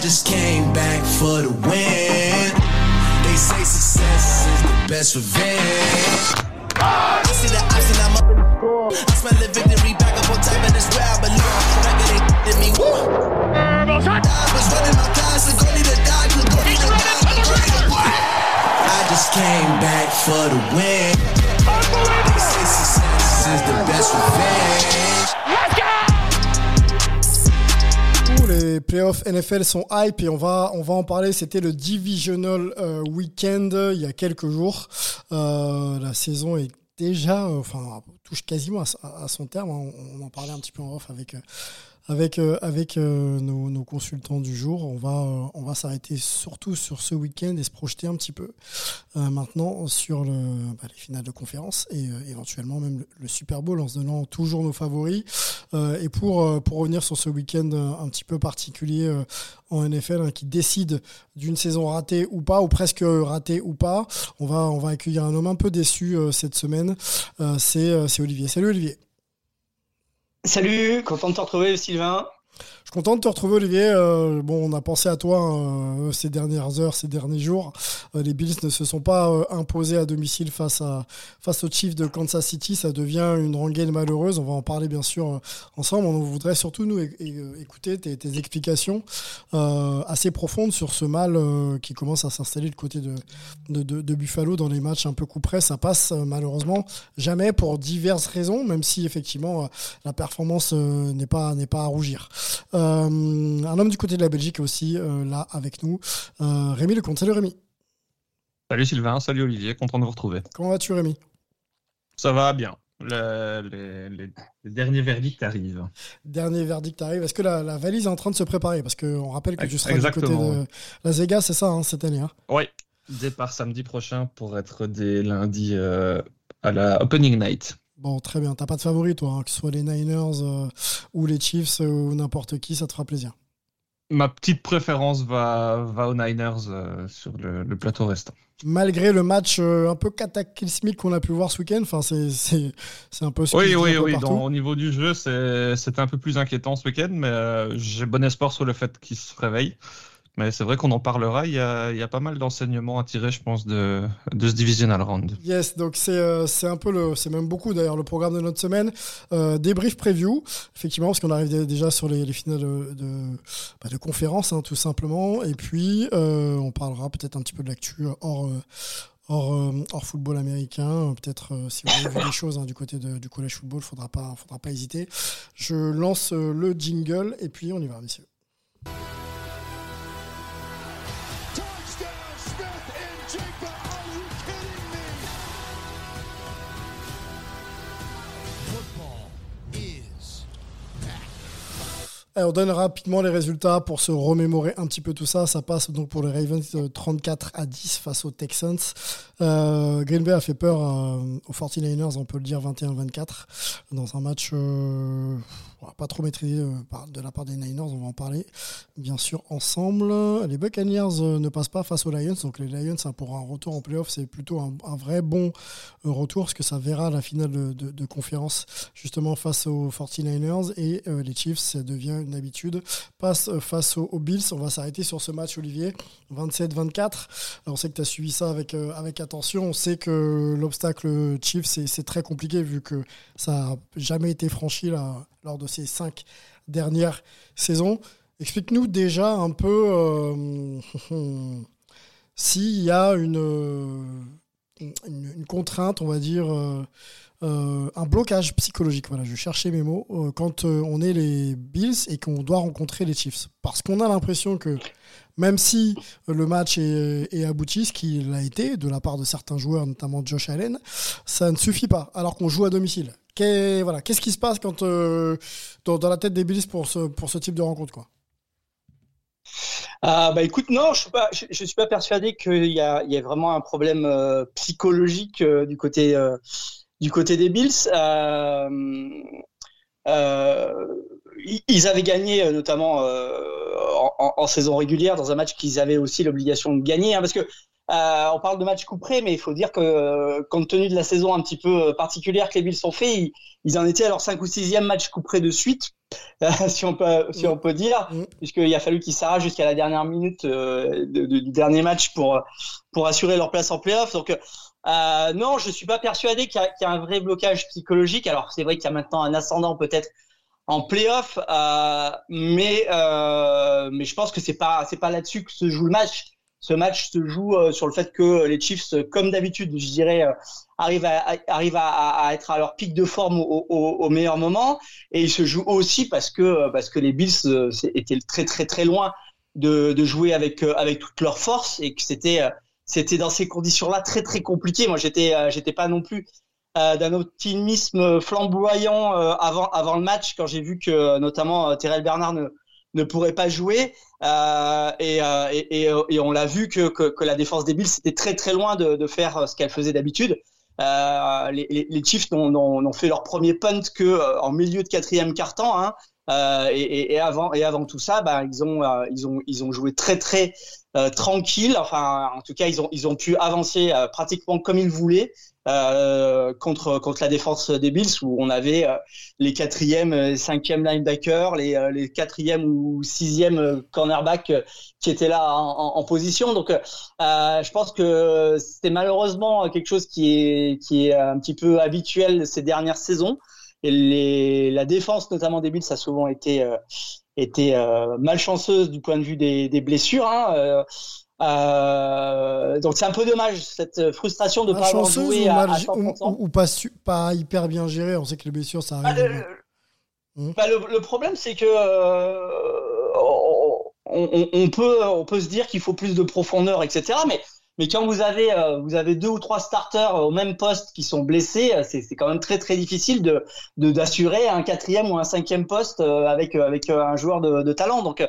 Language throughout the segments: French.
just came back for the win. They say success is the best revenge. I see the option, I'm up in the score. I smell the victory back up on top, and it's where I belong. Back they did me. I was running my class, go need a dodge, need a dodge. I just came back for the win. They say success is the best revenge. Les playoffs NFL sont hype et on va, on va en parler. C'était le Divisional euh, Weekend il y a quelques jours. Euh, la saison est déjà, euh, enfin, touche quasiment à, son terme. On, on, en parlait un petit peu en off avec, euh, avec, euh, avec euh, nos, consultants du jour. On va, euh, on va s'arrêter surtout sur ce week-end et se projeter un petit peu maintenant sur bah, les finales de conférence et éventuellement même le, le, Super Bowl en se donnant toujours nos favoris. et pour, pour revenir sur ce week-end un petit peu particulier en NFL hein, qui décide d'une saison ratée ou pas, ou presque ratée ou pas, on va, on va accueillir un homme un peu déçu cette semaine. C'est Olivier. Salut Olivier. Salut, content de te retrouver Sylvain. Suis content de te retrouver, Olivier. Euh, bon, on a pensé à toi euh, ces dernières heures, ces derniers jours. Euh, les Bills ne se sont pas imposés à domicile face à face aux Chiefs de Kansas City. Ça devient une rengaine malheureuse. On va en parler bien sûr ensemble. On voudrait surtout nous écouter tes, explications assez profondes sur ce mal qui commence à s'installer du côté de, de, de, de, Buffalo dans les matchs un peu coup près. Ça passe malheureusement jamais pour diverses raisons, même si effectivement la performance n'est pas pas à rougir. Un homme du côté de la Belgique aussi euh, là avec nous, euh, Rémi Lecomte. Salut Rémi. Salut Sylvain, salut Olivier, content de vous retrouver. Comment vas-tu Rémi? Ça va bien. Le, les, les, les, derniers verdicts arrivent. Dernier verdict arrive. Est-ce que la, la, valise est en train de se préparer? Parce qu'on rappelle que tu seras Exactement. du côté de Las Vegas, c'est ça, hein, cette année hein? Oui, départ samedi prochain pour être des lundis euh, à la Opening Night. Bon, très bien. T'as pas de favori, toi, hein, que ce soit les Niners euh, ou les Chiefs euh, ou n'importe qui, ça te fera plaisir. Ma petite préférence va, va aux Niners euh, sur le, le, plateau restant. Malgré le match un peu cataclysmique qu'on a pu voir ce week-end, enfin c'est un peu. Oui, oui, oui. Dans, au niveau du jeu, c'était un peu plus inquiétant ce week-end, mais j'ai bon espoir sur le fait qu'il se réveille. Mais c'est vrai qu'on en parlera. Il y a, il pas mal d'enseignements à tirer, je pense, de, de ce divisional round. Yes, donc c'est euh, un peu le, c'est même beaucoup d'ailleurs le programme de notre semaine. Euh, débrief preview, effectivement, parce qu'on arrive déjà sur les, les finales de, de, bah, conférence, hein, tout simplement. Et puis, euh, on parlera peut-être un petit peu de l'actu hors. Euh, football américain. Peut-être si vous avez vu des choses hein, du côté du collège football, faudra pas, faudra pas hésiter. Je lance le jingle et puis on y va, messieurs. On donne rapidement les résultats pour se remémorer un petit peu tout ça. Ça passe donc pour les Ravens 34 à 10 face aux Texans. Euh, Green Bay a fait peur euh, aux 49ers, on peut le dire 21-24, dans un match euh, pas trop maîtrisé euh, de la part des Niners, on va en parler bien sûr ensemble. Les Buccaneers euh, ne passent pas face aux Lions, donc les Lions hein, pour un retour en playoff, c'est plutôt un, vrai bon euh, retour, parce que ça verra la finale de, conférence justement face aux 49ers, et les Chiefs, ça devient une habitude, passe face aux, aux Bills. On va s'arrêter sur ce match, Olivier, 27-24. On sait que tu as suivi ça avec, avec attention, on sait que l'obstacle Chiefs, c'est très compliqué, vu que ça n'a jamais été franchi là lors de ces cinq dernières saisons. Explique-nous déjà un peu euh, s'il y a une, une, contrainte, on va dire, euh, euh, un blocage psychologique. Voilà, je cherchais mes mots. Euh, quand on est les Bills et qu'on doit rencontrer les Chiefs. Parce qu'on a l'impression que même si le match est, est, abouti, ce qu'il a été de la part de certains joueurs, notamment Josh Allen, ça ne suffit pas, alors qu'on joue à domicile. Qu'est-ce qui se passe euh, dans, la tête des Bills pour ce, type de rencontre ah bah écoute non je suis suis pas persuadé qu'il y a vraiment un problème euh, psychologique euh, du côté des Bills. Ils avaient gagné notamment en, en, en, saison régulière dans un match qu'ils avaient aussi l'obligation de gagner hein, parce que on parle de match couperé, mais il faut dire que compte tenu de la saison un petit peu particulière que les Bills ont fait, ils, en étaient à leur 5 ou 6e match couperé de suite, si on peut si on peut dire, mm. puisqu'il a fallu qu'ils s'arrachent jusqu'à la dernière minute du dernier match pour pour assurer leur place en playoff. Donc euh, non, je suis pas persuadé qu'il y, y, a un vrai blocage psychologique. Alors c'est vrai qu'il y a maintenant un ascendant peut-être en playoff, euh, mais euh, mais je pense que c'est pas c'est pas là-dessus que se joue le match. Ce match se joue euh, sur le fait que les Chiefs, comme d'habitude, je dirais, euh, arrivent à, arrivent à, à, être à leur pic de forme au, au, au, meilleur moment, et il se joue aussi parce que parce que les Bills euh, étaient très très très loin de, de jouer avec avec toute leur force et que c'était c'était dans ces conditions-là très très compliqué. Moi, j'étais euh, j'étais pas non plus euh, d'un optimisme flamboyant euh, avant avant le match quand j'ai vu que notamment Terrell Bernard ne ne pourrait pas jouer et, et, et, on l'a vu que, que, que, la défense des Bills était très très loin de, de faire ce qu'elle faisait d'habitude. les, les, les, Chiefs n'ont fait leur premier punt que en milieu de quatrième quart-temps. Hein, euh, et, avant et avant tout ça, bah, ils ont euh, ils ont ils ont joué très très euh, tranquille. Enfin, en tout cas, ils ont ils ont pu avancer pratiquement comme ils voulaient. Euh, contre contre la défense des Bills où on avait les quatrième, cinquième linebackers, les les quatrième ou sixième cornerback qui étaient là en, position. Donc, je pense que c'était malheureusement quelque chose qui est qui est un petit peu habituel ces dernières saisons. Et les, la défense, notamment des Bills, a souvent été, euh, été euh, malchanceuse du point de vue des, des blessures. Hein, euh, euh donc c'est un peu dommage cette frustration de ne pas avoir joué à, à 100%. Ou, pas, pas hyper bien géré. On sait que les blessures ça arrive. Bah, le, mmh. bah, le, le, problème c'est que on, on, on, peut on peut se dire qu'il faut plus de profondeur, etc. Mais mais quand vous avez euh, vous avez deux ou trois starters au même poste qui sont blessés, euh, c'est quand même très très difficile de d'assurer un quatrième ou un cinquième poste euh, avec avec un joueur de, de talent. Donc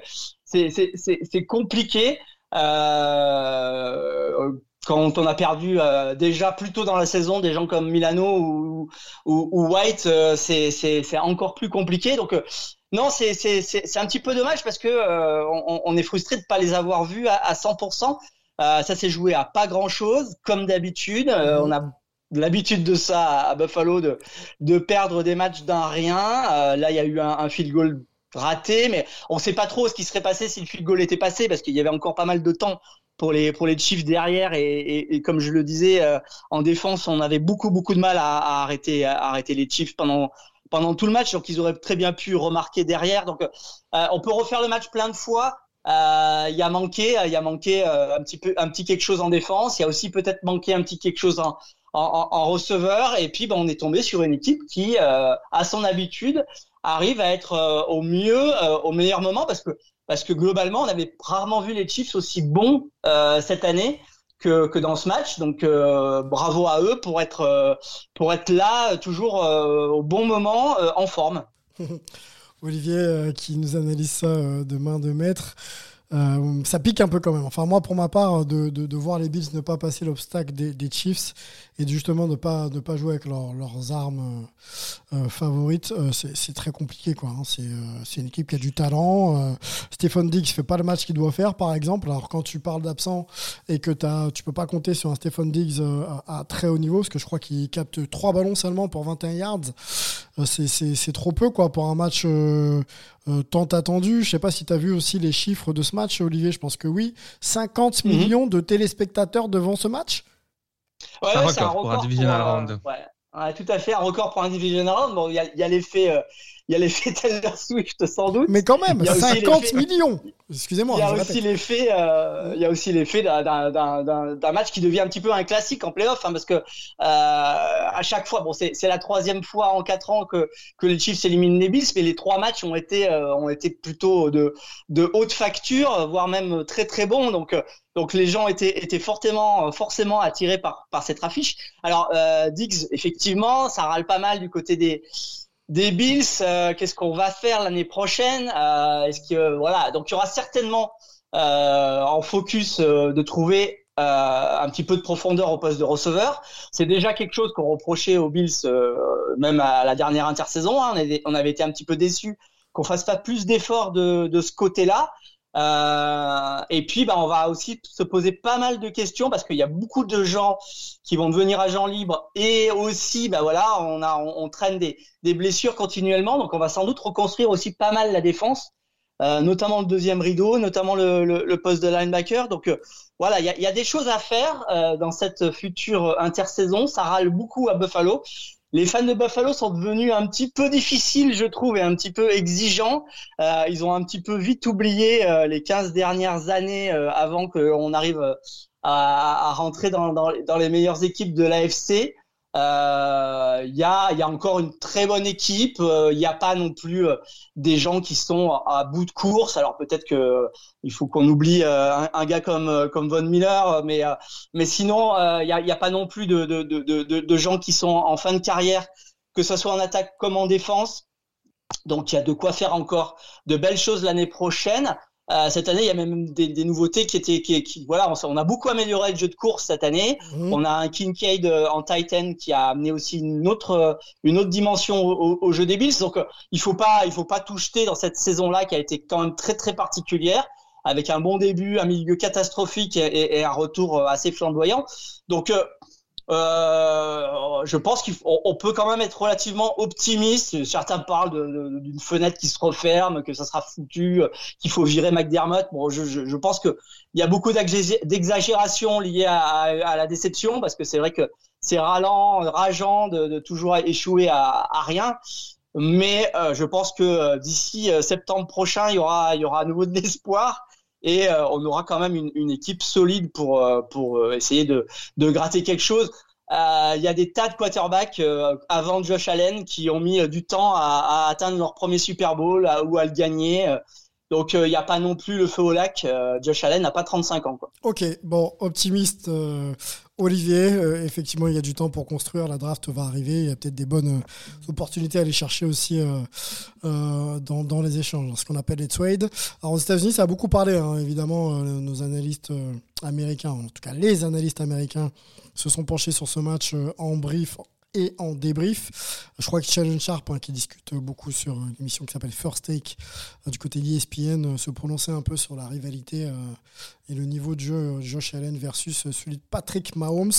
c'est c'est compliqué. Euh, quand on a perdu euh, déjà plus tôt dans la saison des gens comme Milano ou, ou, ou White, euh, c'est encore plus compliqué. Donc euh, non, c'est un petit peu dommage parce que on, on, est frustré de pas les avoir vus à, à 100%. Euh, ça s'est joué à pas grand chose, comme d'habitude. Euh, mhm. on a l'habitude de ça à Buffalo de, de perdre des matchs d'un rien. Euh, là, il y a eu un, un, field goal raté, mais on ne sait pas trop ce qui serait passé si le field goal était passé parce qu'il y avait encore pas mal de temps pour les pour les Chiefs derrière et, et, comme je le disais en défense, on avait beaucoup beaucoup de mal à, arrêter à arrêter les Chiefs pendant pendant tout le match, donc ils auraient très bien pu remarquer derrière. Donc on peut refaire le match plein de fois. Euh, il y a manqué, a manqué euh, un petit peu, un petit quelque chose en défense. Il y a aussi peut-être manqué un petit quelque chose en, en, receveur. Et puis, ben, on est tombé sur une équipe qui, euh, à son habitude, arrive à être euh, au mieux, au meilleur moment, parce que parce que globalement, on avait rarement vu les Chiefs aussi bons cette année. Que, que, dans ce match. Donc bravo à eux pour être pour être là toujours au bon moment en forme. Olivier euh, qui nous analyse ça euh, de main de maître. Euh, ça pique un peu quand même. Enfin, moi, pour ma part, de, de, de voir les Bills ne pas passer l'obstacle des, des, Chiefs et justement ne pas, ne pas jouer avec leur, leurs armes euh, favorites, euh, c'est très compliqué. quoi. Hein. C'est une équipe qui a du talent. Stephen Diggs fait pas le match qu'il doit faire, par exemple. Alors, quand tu parles d'absent et que as, tu peux pas compter sur un Stephen Diggs à, à, très haut niveau, parce que je crois qu'il capte trois ballons seulement pour 21 yards, c'est trop peu quoi pour un match euh, tant attendu. Je sais pas si tu as vu aussi les chiffres de ce match, Olivier. Je pense que oui. 50 mhm. millions de téléspectateurs devant ce match. Ouais, un, record pour un divisional round. Ouais. tout à fait, un record pour un divisional round. Bon, il y a, l'effet. Euh, il y a l'effet Taylor Swift sans doute. Mais quand même, 50 millions. Excusez-moi. Il y a aussi l'effet, euh, il y a aussi l'effet d'un match qui devient un petit peu un classique en playoff, hein, parce que euh, à chaque fois, bon, c'est la troisième fois en quatre ans que que les Chiefs éliminent les Bills, mais les trois matchs ont été euh, ont été plutôt de de haute facture, voire même très très bons. Donc euh, donc les gens étaient étaient fortement forcément attirés par par cette affiche. Alors euh, Diggs, effectivement, ça râle pas mal du côté des des Bills, euh, qu'est-ce qu'on va faire l'année prochaine? Euh, Est-ce que voilà, donc il y aura certainement euh, en focus de trouver un petit peu de profondeur au poste de receveur. C'est déjà quelque chose qu'on reprochait aux Bills, même à la dernière intersaison. Hein. On, avait, on, avait, été un petit peu déçus qu'on fasse pas plus d'efforts de, de, ce côté-là. Euh, et puis, bah, on va aussi se poser pas mal de questions parce qu'il y a beaucoup de gens qui vont devenir agents libres et aussi, bah voilà, on a, on, traîne des, des, blessures continuellement, donc on va sans doute reconstruire aussi pas mal la défense, euh, notamment le deuxième rideau, notamment le, le, le poste de linebacker. Donc euh, voilà, il y a, y a, des choses à faire euh, dans cette future intersaison. Ça râle beaucoup à Buffalo les fans de Buffalo sont devenus un petit peu difficiles, je trouve, et un petit peu exigeants. Euh, ils ont un petit peu vite oublié euh, les 15 dernières années euh, avant qu'on arrive à, rentrer dans, dans, dans, les meilleures équipes de l'AFC. Il euh, y, a, y, a, encore une très bonne équipe. Il euh, n'y a pas non plus euh, des gens qui sont à, bout de course. Alors peut-être que il faut qu'on oublie un, un, gars comme comme Von Miller, mais mais sinon il n'y a, y a, pas non plus de, de, de, de, gens qui sont en fin de carrière, que ce soit en attaque comme en défense. Donc il y a de quoi faire encore de belles choses l'année prochaine. Euh, cette année, il y a même des, des nouveautés qui étaient, qui, qui, voilà, on, a beaucoup amélioré le jeu de course cette année. Mhm. On a un Kincaid euh, en Titan qui a amené aussi une autre, euh, une autre dimension au, au jeu des Bills. Donc, il faut pas, il faut pas tout jeter dans cette saison-là qui a été quand même très très particulière, avec un bon début, un milieu catastrophique et, et un retour assez flamboyant. Donc euh, je pense qu'on peut quand même être relativement optimiste. Certains parlent d'une fenêtre qui se referme, que ça sera foutu, qu'il faut virer McDermott. Bon, je, je, je pense qu'il y a beaucoup d'exagération liées à, à, la déception, parce que c'est vrai que c'est ralent, rageant de, de, toujours échouer à, à rien. Mais euh, je pense que euh, d'ici euh, septembre prochain, il y aura, il y aura à nouveau de l'espoir et euh, on aura quand même une, équipe solide pour euh, pour euh, essayer de, de gratter quelque chose. Il y a des tas de quarterbacks avant Josh Allen qui ont mis du temps à, atteindre leur premier Super Bowl ou à le gagner. Donc il n'y a pas non plus le feu au lac. Josh Allen n'a pas 35 ans. Quoi. Ok, bon, optimiste Olivier, euh, effectivement, il y a du temps pour construire. La draft va arriver. Il y a peut-être des bonnes euh, opportunités à aller chercher aussi euh, dans, les échanges, ce qu'on appelle les trades. Alors aux États-Unis, ça a beaucoup parlé, hein, évidemment. nos analystes américains, en tout cas les analystes américains, se sont penchés sur ce match en brief et en débrief. Je crois que Shannon Sharp, hein, qui discute beaucoup sur une émission qui s'appelle First Take euh, du côté d'ESPN, euh, se prononçait un peu sur la rivalité euh, et le niveau de jeu Josh Allen versus celui de Patrick Mahomes.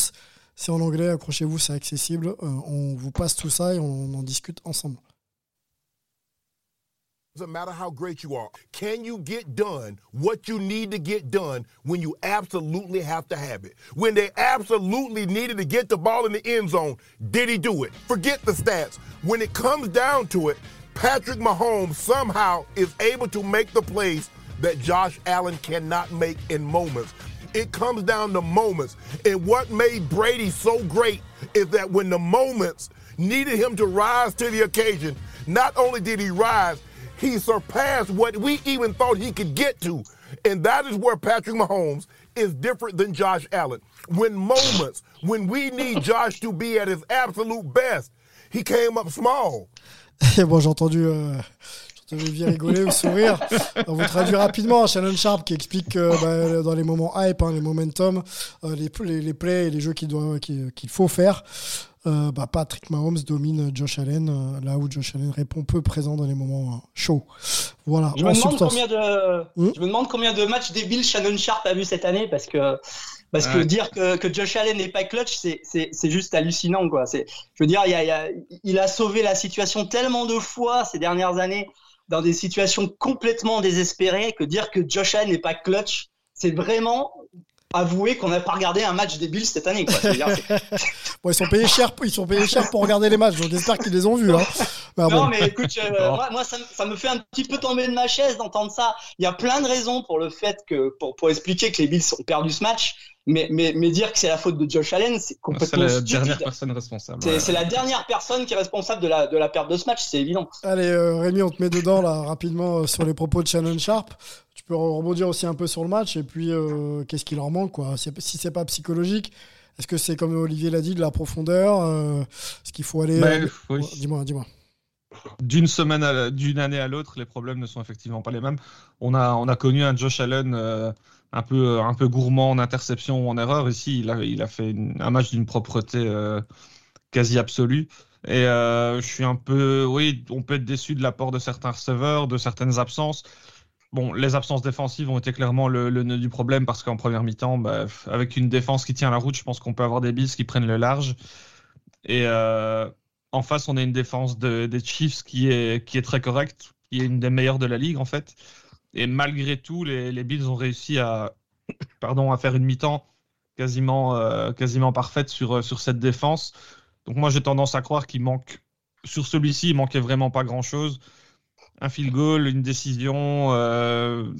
C'est en anglais, accrochez-vous, c'est accessible. on vous passe tout ça et on en discute ensemble. Doesn't matter how great you are. Can you get done what you need to get done when you absolutely have to have it? When they absolutely needed to get the ball in the end zone, did he do it? Forget the stats. When it comes down to it, Patrick Mahomes somehow is able to make the plays that Josh Allen cannot make in moments. It comes down to moments. And what made Brady so great is that when the moments needed him to rise to the occasion, not only did he rise, he surpassed what we even thought he could get to. And that is where Patrick Mahomes is different than Josh Allen. When moments, when we need Josh to be at his absolute best, he came up small. bon, j'ai entendu, euh, Olivier rigoler ou sourire. On vous traduit rapidement Shannon Sharp qui explique que bah, dans les moments hype, hein, les momentum, euh, les, les, les, plays et les jeux qu'il qu'il faut faire, euh, bah, Patrick Mahomes domine Josh Allen, euh, là où Josh Allen répond peu présent dans les moments euh, chauds. Voilà. Je me, demande combien de, hmm je me demande combien de matchs débiles Shannon Sharp a vu cette année parce que parce que dire que, que, Josh Allen n'est pas clutch, c'est juste hallucinant. Quoi. Je veux dire, il, a, il, a, il a sauvé la situation tellement de fois ces dernières années dans des situations complètement désespérées que dire que Josh Allen n'est pas clutch, c'est vraiment avouer qu'on n'a pas regardé un match des Bills cette année. Quoi. bon, ils sont payés cher, ils sont payés cher pour regarder les matchs. Donc j'espère qu'ils les ont vus. Hein. non, mais écoute, euh, moi, ça, ça, me fait un petit peu tomber de ma chaise d'entendre ça. Il y a plein de raisons pour le fait que pour, pour expliquer que les Bills ont perdu ce match. Mais, mais, mais dire que c'est la faute de Josh Allen, c'est complètement C'est la dernière personne responsable. C'est la dernière personne qui est responsable de la, de la perte de ce match, c'est évident. Allez, euh, Rémi, on te met dedans là rapidement euh, sur les propos de Shannon Sharp. Peux rebondir aussi un peu sur le match et puis euh, qu'est-ce qui leur manque quoi Si c'est pas psychologique, est-ce que c'est comme Olivier l'a dit de la profondeur Est-ce qu'il faut aller ben, Dis-moi, dis-moi d'une semaine d'une année à l'autre, les problèmes ne sont effectivement pas les mêmes. On a, on a connu un Josh Allen un peu un peu gourmand en interception ou en erreur. Ici, il a, il a fait un match d'une propreté euh, quasi absolue. Et euh, je suis un peu, oui, on peut être déçu de l'apport de certains receveurs, de certaines absences. Bon, les absences défensives ont été clairement le, nœud du problème parce qu'en première mi-temps, bah, avec une défense qui tient la route, je pense qu'on peut avoir des bis qui prennent le large. Et euh, en face, on a une défense des Chiefs qui est, très correcte, qui est une des meilleures de la ligue en fait. Et malgré tout, les, les Bills ont réussi à, pardon, à faire une mi-temps quasiment, euh, quasiment parfaite sur, sur cette défense. Donc moi, j'ai tendance à croire qu'il manque, sur celui-ci, il manquait vraiment pas grand-chose un field goal, une décision, euh,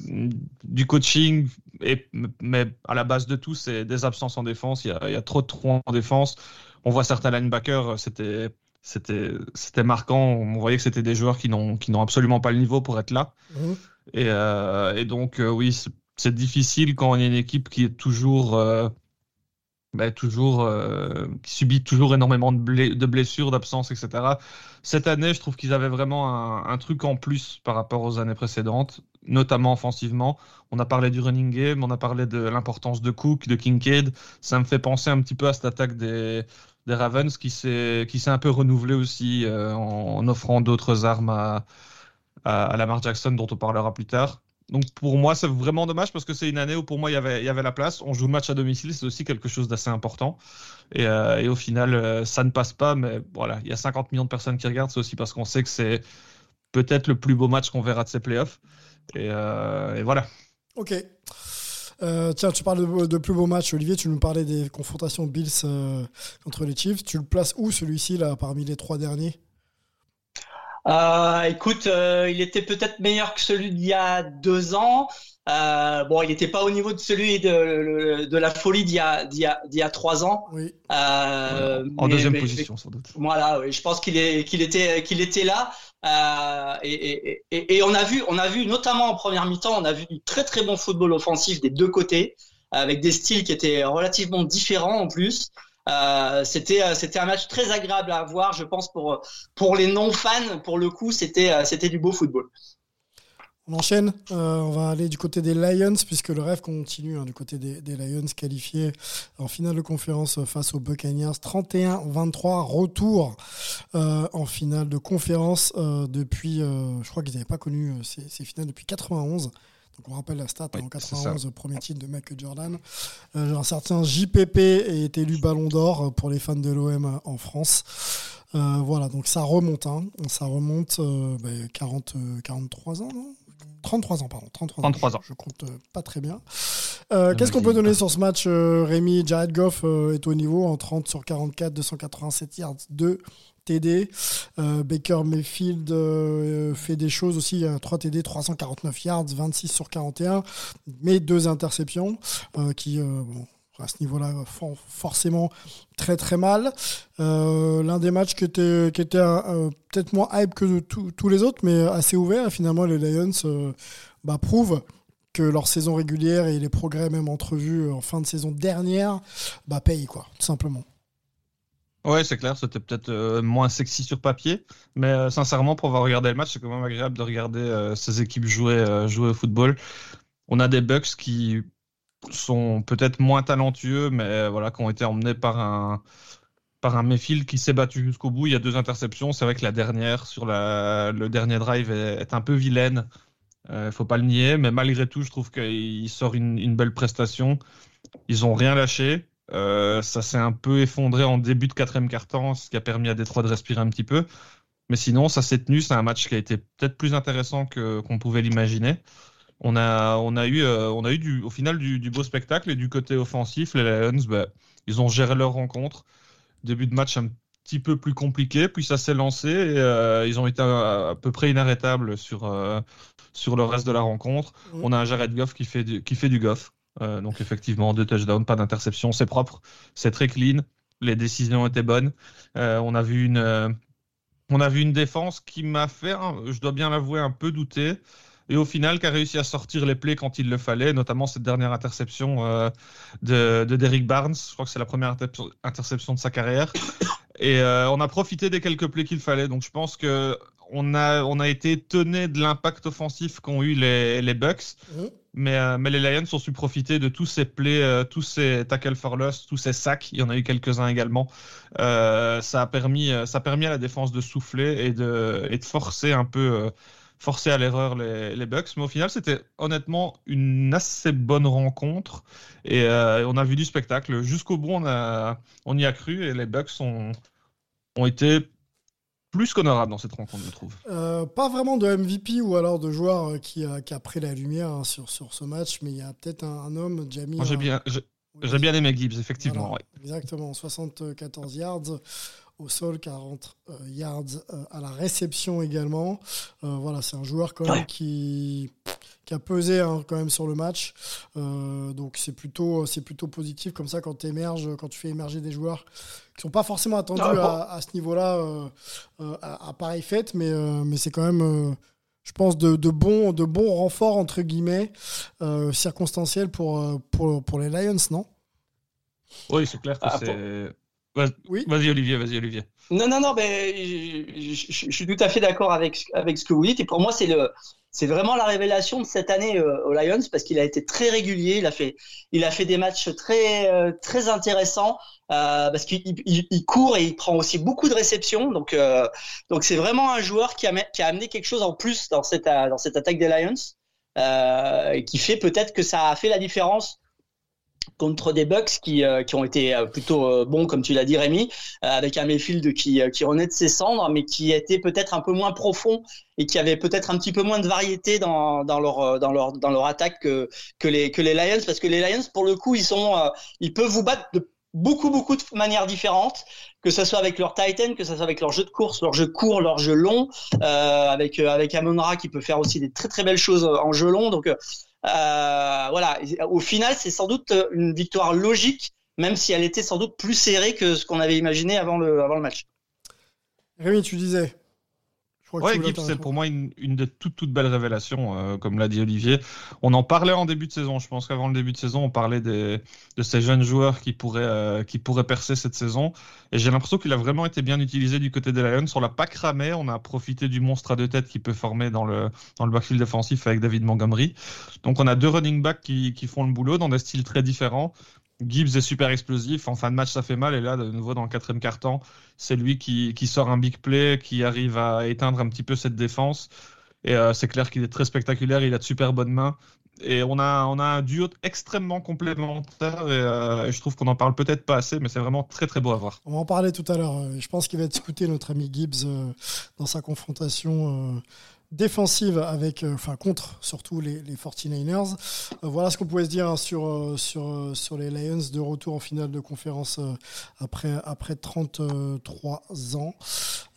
du coaching, et, mais à la base de tout, c'est des absences en défense. Il y, a, trop de trous en défense. On voit certains linebackers, c'était c'était c'était marquant. On voyait que c'était des joueurs qui n'ont qui n'ont absolument pas le niveau pour être là. Mmh. Et, euh, et, donc euh, oui, c'est difficile quand on a une équipe qui est toujours bah, toujours, euh, qui subit toujours énormément de, blessures, d'absences, etc. Cette année, je trouve qu'ils avaient vraiment un, truc en plus par rapport aux années précédentes, notamment offensivement. On a parlé du running game, on a parlé de l'importance de Cook, de Kincaid. Ça me fait penser un petit peu à cette attaque des, Ravens qui s'est un peu renouvelée aussi euh, en, offrant d'autres armes à, à, à Lamar Jackson, dont on parlera plus tard. Donc pour moi, c'est vraiment dommage parce que c'est une année où pour moi, il y avait, la place. On joue le match à domicile, c'est aussi quelque chose d'assez important. Et, euh, au final, euh, ça ne passe pas. Mais voilà, il y a 50 millions de personnes qui regardent. C'est aussi parce qu'on sait que c'est peut-être le plus beau match qu'on verra de ces playoffs. Et, euh, et voilà. Ok. tiens, tu parles de, plus beau match, Olivier. Tu nous parlais des confrontations Bills contre les Chiefs. Tu le places où celui-ci là parmi les trois derniers? Euh, écoute, euh, il était peut-être meilleur que celui d'il y a deux ans. Euh, bon, il n'était pas au niveau de celui de, de la folie d'il y, a, d'il, y a, d'il y a trois ans. Oui. Euh, en deuxième position, sans doute. Voilà, oui, je pense qu'il, est, qu'il, était, qu'il était là. Euh, et, et, et, on a vu, on a vu notamment en première mi-temps, on a vu du très très bon football offensif des deux côtés, avec des styles qui étaient relativement différents en plus. Euh, c'était euh, c'était un match très agréable à voir, je pense pour les non fans. Pour le coup, c'était euh, c'était du beau football. On enchaîne. on va aller du côté des Lions puisque le rêve continue hein, du côté des, des, Lions qualifiés en finale de conférence face aux Buccaneers 31-23 retour en finale de conférence depuis je crois qu'ils n'avaient pas connu ces, ces, finales depuis 91 donc on rappelle la stat en 91, premier titre de Michael Jordan. Euh, un certain JPP est élu Ballon d'Or pour les fans de l'OM en France. Euh, voilà, donc ça remonte, hein. ça remonte 40, euh, 43 ans, non? 33 ans, pardon. 33, 33 ans. Je, compte pas très bien. Qu'est-ce qu'on peut donner sur ce match Rémi, Jared Goff est au niveau en 30 sur 44, 287 yards, 2 TD. Euh, Baker Mayfield euh, fait des choses aussi, 3 TD, 349 yards, 26 sur 41, mais deux interceptions euh, qui, à ce niveau-là, font forcément très très mal. L'un des matchs qui était, qui était peut-être moins hype que tous les autres, mais assez ouvert. finalement, les Lions bah, prouvent que leur saison régulière et les progrès même entrevus en fin de saison dernière bah, payent, quoi, tout simplement. Ouais, c'est clair, c'était peut-être euh, moins sexy sur papier, mais euh, sincèrement, pour avoir regardé le match, c'est quand même agréable de regarder euh, ces équipes jouer, jouer au football. On a des Bucks qui sont peut-être moins talentueux, mais voilà, qui ont été emmenés par un par un qui s'est battu jusqu'au bout. Il y a deux interceptions. C'est vrai que la dernière, sur la, le dernier drive, est, un peu vilaine. Il faut pas le nier, mais malgré tout, je trouve qu'il sort une, une belle prestation. Ils ont rien lâché. Euh, ça s'est un peu effondré en début de quatrième quart-temps, ce qui a permis à Détroit de respirer un petit peu. Mais sinon, ça s'est tenu. C'est un match qui a été peut-être plus intéressant que qu'on pouvait l'imaginer. On a, on a eu, euh, on a eu du, au final du, du, beau spectacle et du côté offensif, les Lions, bah, ils ont géré leur rencontre. Début de match un petit peu plus compliqué, puis ça s'est lancé et euh, ils ont été à, peu près inarrêtables sur, sur le reste de la rencontre. Mmh. On a un Jared Goff qui fait du, qui fait du Goff. Euh, donc effectivement, deux touchdowns, pas d'interception, c'est propre, c'est très clean. Les décisions étaient bonnes. Euh, on a vu une, euh, on a vu une défense qui m'a fait, je dois bien l'avouer, un peu douter. Et au final, qui a réussi à sortir les plays quand il le fallait, notamment cette dernière interception de, de Derrick Barnes. Je crois que c'est la première interception de sa carrière. Et on a profité des quelques plays qu'il fallait. Donc je pense que on a, on a été étonné de l'impact offensif qu'ont eu les, les Bucks. Mmh. Mais, euh, mais les Lions ont su profiter de tous ces plays, euh, tous ces tackles for loss, tous ces sacs. Il y en a eu quelques-uns également. Euh, ça a permis, ça a permis à la défense de souffler et de, et de forcer un peu, forcé à l'erreur les, les, Bucks. Mais au final, c'était honnêtement une assez bonne rencontre. Et on a vu du spectacle. Jusqu'au bout, on, a, on y a cru. Et les Bucks ont, ont été plus qu'honorables dans cette rencontre, je trouve. Euh, pas vraiment de MVP ou alors de joueur euh, qui a, qui a pris la lumière hein, sur, sur ce match, mais il y a peut-être un, homme, Jamie. J'ai bien, j'ai bien aimé Gibbs, effectivement. Exactement, 74 yards au sol, 40 euh, yards euh, à la réception également. Euh, voilà, c'est un joueur quand même qui, qui a pesé hein, quand même sur le match. donc c'est plutôt, c'est plutôt positif comme ça quand tu émerges, quand tu fais émerger des joueurs qui sont pas forcément attendus ah, à, ce niveau-là à, pareille fête, mais, mais c'est quand même je pense, de, de, bons, de bons renforts, entre guillemets, circonstanciels pour, pour, pour, les Lions, non? Oui, c'est clair que ah, c'est. Oui. Vas-y Olivier, vas-y Olivier. Non, non, non, mais je, suis tout à fait d'accord avec, avec ce que vous dites. Et pour moi, c'est le, c'est vraiment la révélation de cette année euh, aux Lions parce qu'il a été très régulier. Il a fait, il a fait des matchs très, euh, très intéressants euh, parce qu'il il, court et il prend aussi beaucoup de réceptions. Donc, donc c'est vraiment un joueur qui a, qui a amené quelque chose en plus dans cette, dans cette attaque des Lions, qui fait peut-être que ça a fait la différence contre des Bucks qui, euh, qui ont été euh, plutôt euh, bons, comme tu l'as dit Rémi, avec un Mayfield qui, qui renaît de ses cendres, mais qui était peut-être un peu moins profond et qui avait peut-être un petit peu moins de variété dans, dans, leur, dans, leur, dans leur attaque que, que, les, que les Lions, parce que les Lions, pour le coup, ils, sont, ils peuvent vous battre de beaucoup, beaucoup de manières différentes, que ce soit avec leur Titan, que ce soit avec leur jeu de course, leur jeu court, leur jeu long, avec, avec Amon-Ra qui peut faire aussi des très, très belles choses en jeu long. Donc, euh, voilà, au final, c'est sans doute une victoire logique, même si elle était sans doute plus serrée que ce qu'on avait imaginé avant le, avant le match. Rémi, tu disais Ouais, Gibbs, c'est pour moi une, une des toutes, toutes belles révélations, euh, comme l'a dit Olivier. On en parlait en début de saison. Je pense qu'avant le début de saison, on parlait des, de ces jeunes joueurs qui pourraient, euh, qui pourraient percer cette saison. Et j'ai l'impression qu'il a vraiment été bien utilisé du côté des Lions. On l'a pas cramé. On a profité du monstre à deux têtes qui peut former dans le, dans le backfield défensif avec David Montgomery. Donc on a deux running backs qui, qui font le boulot dans des styles très différents. Gibbs est super explosif. En fin de match, ça fait mal. Et là, de nouveau, dans le quatrième quart-temps, c'est lui qui, sort un big play, qui arrive à éteindre un petit peu cette défense. Et euh, c'est clair qu'il est très spectaculaire. Il a de super bonnes mains. Et on a, un duo extrêmement complémentaire. Euh, et, je trouve qu'on en parle peut-être pas assez, mais c'est vraiment très très beau à voir. On va en parler tout à l'heure. Je pense qu'il va être écouté, notre ami Gibbs, euh, dans sa confrontation défensive avec, euh, enfin contre surtout les, les 49ers. Euh, voilà ce qu'on pouvait se dire hein, sur, euh, sur, sur les Lions de retour en finale de conférence après, après 33 ans.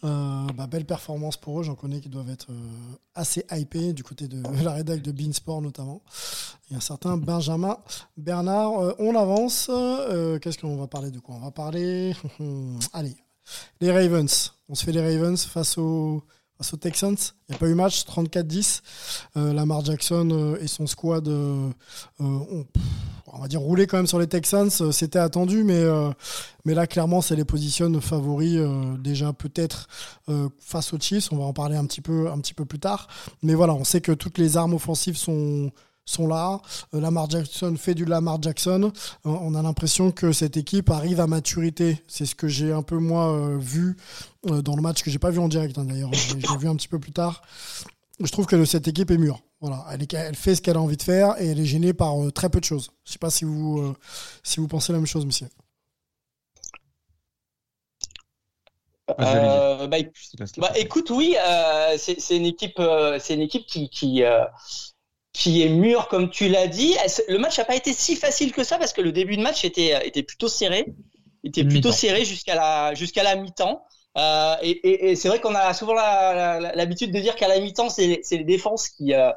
Bah, belle performance pour eux, j'en connais qui doivent être assez hypés du côté de la rédac de Beansport notamment. Il y a un certain Benjamin Bernard. on avance. Qu'est-ce qu'on va parler de quoi? On va parler. Allez, les Ravens. On se fait les Ravens face aux face aux Texans. Il n'y a pas eu match, 34-10. Euh, Lamar Jackson euh, et son squad euh, ont, on va dire, roulé quand même sur les Texans. C'était attendu, mais, mais là, clairement, ça les positionne favoris déjà peut-être face aux Chiefs. On va en parler un petit, peu, un petit peu plus tard. Mais voilà, on sait que toutes les armes offensives sont sont là. Euh, Lamar Jackson fait du Lamar Jackson. Euh, on a l'impression que cette équipe arrive à maturité. C'est ce que j'ai un peu moi euh, vu dans le match que j'ai pas vu en direct hein, d'ailleurs. J'ai vu un petit peu plus tard. Je trouve que cette équipe est mûre. Voilà, elle, elle fait ce qu'elle a envie de faire et elle est gênée par très peu de choses. Je sais pas si vous si vous pensez la même chose, monsieur. bah, bah, écoute, oui, c'est une équipe, c'est une équipe qui, qui, qui est mûr, comme tu l'as dit. Le match n'a pas été si facile que ça parce que le début de match était, était plutôt serré. Était plutôt serré jusqu'à la, jusqu'à la mi-temps. Euh, et, et, c'est vrai qu'on a souvent l'habitude de dire qu'à la mi-temps, c'est les défenses qui, euh,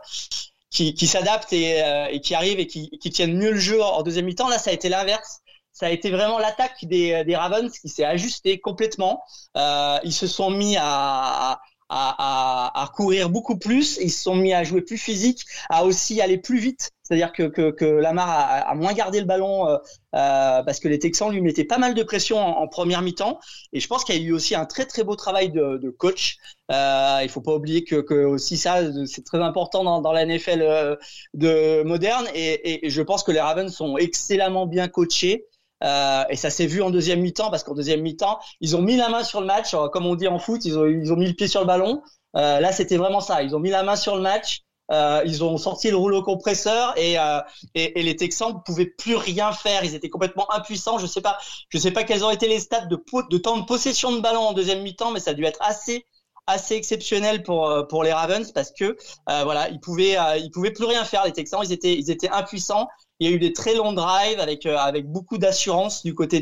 qui, qui s'adaptent et, euh, et, qui arrivent et qui, qui, tiennent mieux le jeu en deuxième mi-temps. Là, ça a été l'inverse. Ça a été vraiment l'attaque des, des Ravens qui s'est ajustée complètement. Euh, ils se sont mis à, à, à, à, courir beaucoup plus. Ils se sont mis à jouer plus physique, à aussi aller plus vite. C'est-à-dire que, que, que, Lamar a, a, moins gardé le ballon euh, euh, parce que les Texans lui mettaient pas mal de pression en, première mi-temps. Et je pense qu'il y a eu aussi un très très beau travail de, de coach. Euh, il faut pas oublier que, que aussi ça c'est très important dans, dans la NFL euh, de moderne. Et, et, je pense que les Ravens sont excellemment bien coachés. Euh, et ça s'est vu en deuxième mi-temps parce qu'en deuxième mi-temps, ils ont mis la main sur le match, euh, comme on dit en foot, ils ont, ils ont mis le pied sur le ballon. là, c'était vraiment ça. Ils ont mis la main sur le match. Euh, ils ont sorti le rouleau compresseur et, euh, et, et, les Texans ne pouvaient plus rien faire. Ils étaient complètement impuissants. Je sais pas, je sais pas quels ont été les stats de, de temps de possession de ballon en deuxième mi-temps, mais ça a dû être assez assez exceptionnel pour euh, pour les Ravens parce que euh, voilà ils pouvaient ils pouvaient plus rien faire les Texans ils étaient ils étaient impuissants il y a eu des très longs drives avec avec beaucoup d'assurance du côté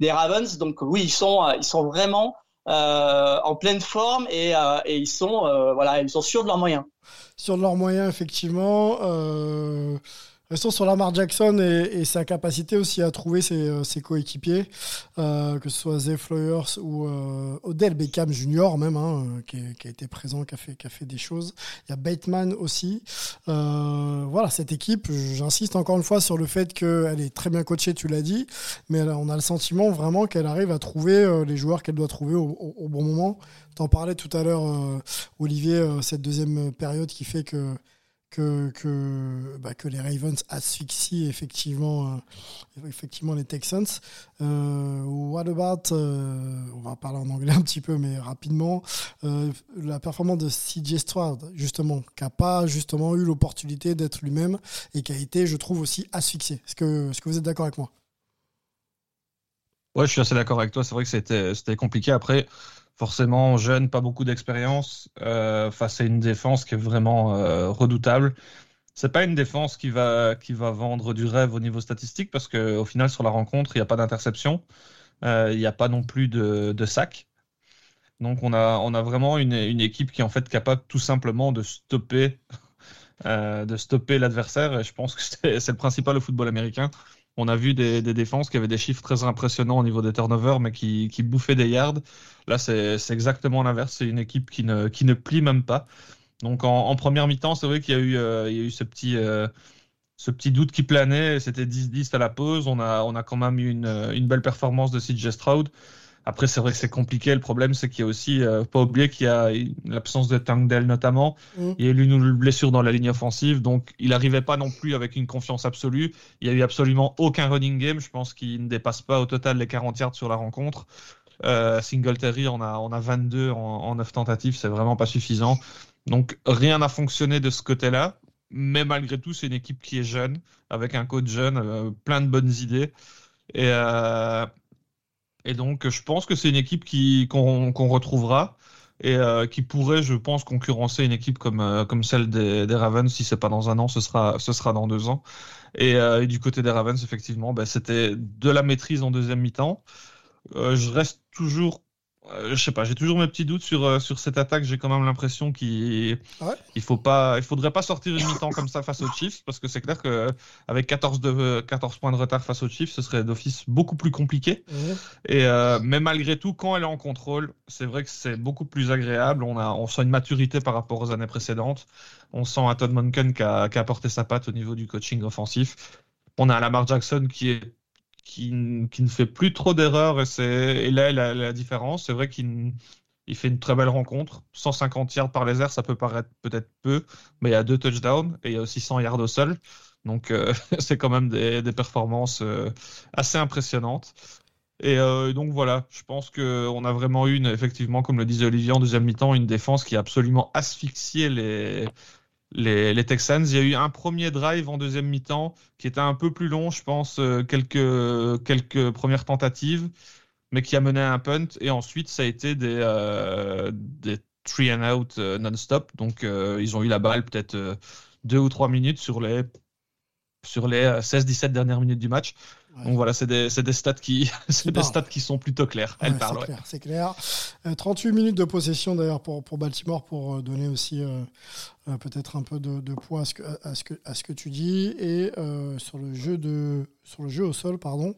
des Ravens donc oui ils sont ils sont vraiment en pleine forme et, ils sont voilà ils sont sûrs de leurs moyens sur leurs moyens, effectivement. Restons sur Lamar Jackson et, sa capacité aussi à trouver ses, euh, coéquipiers, euh, que ce soit Zay Flowers ou euh, Odell Beckham Jr. même, hein, qui, a été présent, qui a, fait, des choses. Il y a Bateman aussi. voilà, cette équipe, j'insiste encore une fois sur le fait qu'elle est très bien coachée, tu l'as dit, mais on a le sentiment vraiment qu'elle arrive à trouver les joueurs qu'elle doit trouver au, au bon moment. Tu en parlais tout à l'heure, Olivier, cette deuxième période qui fait que que, bah, que les Ravens asphyxient effectivement, euh, effectivement les Texans. Euh, what about, euh, on va parler en anglais un petit peu, mais rapidement, la performance de CJ Stroud, justement, qui n'a pas justement eu l'opportunité d'être lui-même et qui a été, je trouve, aussi asphyxié. Est-ce que, est que vous êtes d'accord avec moi? Ouais, je suis assez d'accord avec toi. C'est vrai que c'était compliqué. Après, forcément jeune, pas beaucoup d'expérience, euh, face à une défense qui est vraiment euh, redoutable. C'est pas une défense qui va, vendre du rêve au niveau statistique parce qu'au final, sur la rencontre, il n'y a pas d'interception, euh, il n'y a pas non plus de, de sac. Donc on a, on vraiment une, équipe qui est en fait capable tout simplement de stopper, de stopper l'adversaire. Et je pense que c'est le principal au football américain. On a vu des, défenses qui avaient des chiffres très impressionnants au niveau des turnovers, mais qui, bouffaient des yards. Là, c'est exactement l'inverse. C'est une équipe qui ne, plie même pas. Donc, en, première mi-temps, c'est vrai qu'il y a eu, euh, euh, ce petit doute qui planait. C'était 10-10 à la pause. On a, on a quand même eu une, une belle performance de CJ Stroud. Après, c'est vrai que c'est compliqué. Le problème, c'est qu'il y a aussi, euh, pas oublier qu'il y a l'absence de Tangdell notamment. Mm. Il y a eu une blessure dans la ligne offensive, donc il n'arrivait pas non plus avec une confiance absolue. Il y a eu absolument aucun running game. Je pense qu'il ne dépasse pas au total les 40 yards sur la rencontre. Euh, Singletary, on a, on a 22 en, en 9 tentatives, c'est vraiment pas suffisant. Donc rien n'a fonctionné de ce côté-là. Mais malgré tout, c'est une équipe qui est jeune, avec un coach jeune, euh, plein de bonnes idées. Et, euh, et donc, je pense que c'est une équipe qui qu'on retrouvera et euh, qui pourrait, je pense, concurrencer une équipe comme euh, comme celle des, Ravens. Si c'est pas dans un an, ce sera ce sera dans deux ans. Et, euh, du côté des Ravens, effectivement, ben, c'était de la maîtrise en deuxième mi-temps. je reste toujours je sais pas, j'ai toujours mes petits doutes sur, euh, sur cette attaque. J'ai quand même l'impression qu'il il faut pas, il faudrait pas sortir une mi-temps comme ça face aux Chiefs parce que c'est clair que avec 14 de 14 points de retard face aux Chiefs, ce serait d'office beaucoup plus compliqué. Et euh, mais malgré tout, quand elle est en contrôle, c'est vrai que c'est beaucoup plus agréable. On a, on sent une maturité par rapport aux années précédentes. On sent un Todd Monken qui a, qui a apporté sa patte au niveau du coaching offensif. On a un Lamar Jackson qui est qui, ne fait plus trop d'erreurs et, c'est, et là, la, différence, c'est vrai qu'il il fait une très belle rencontre. 150 yards par les airs, ça peut paraître peut-être peu, mais il y a deux touchdowns et il y a aussi 100 yards au sol. Donc, euh, c'est quand même des, des performances euh, assez impressionnantes. Et euh, donc voilà, je pense qu'on a vraiment une, effectivement, comme le disait Olivier en deuxième mi-temps, une défense qui a absolument asphyxié les, les, Texans. Il y a eu un premier drive en deuxième mi-temps qui était un peu plus long, je pense, euh, quelques, quelques premières tentatives, mais qui a mené à un punt. Et ensuite, ça a été des, euh, des three and out euh, non-stop. Donc, ils ont eu la balle peut-être deux ou trois minutes sur les, sur les 16-17 dernières minutes du match. Donc voilà, c'est des, des, stats qui, des stats qui sont plutôt claires. Elle parle. C'est clair. clair. 38 euh, minutes de possession d'ailleurs pour, pour Baltimore pour euh, donner aussi euh, peut-être un peu de, de, poids à ce, que, à, ce que, à ce que tu dis. Et sur, le jeu de, sur le jeu au sol, pardon,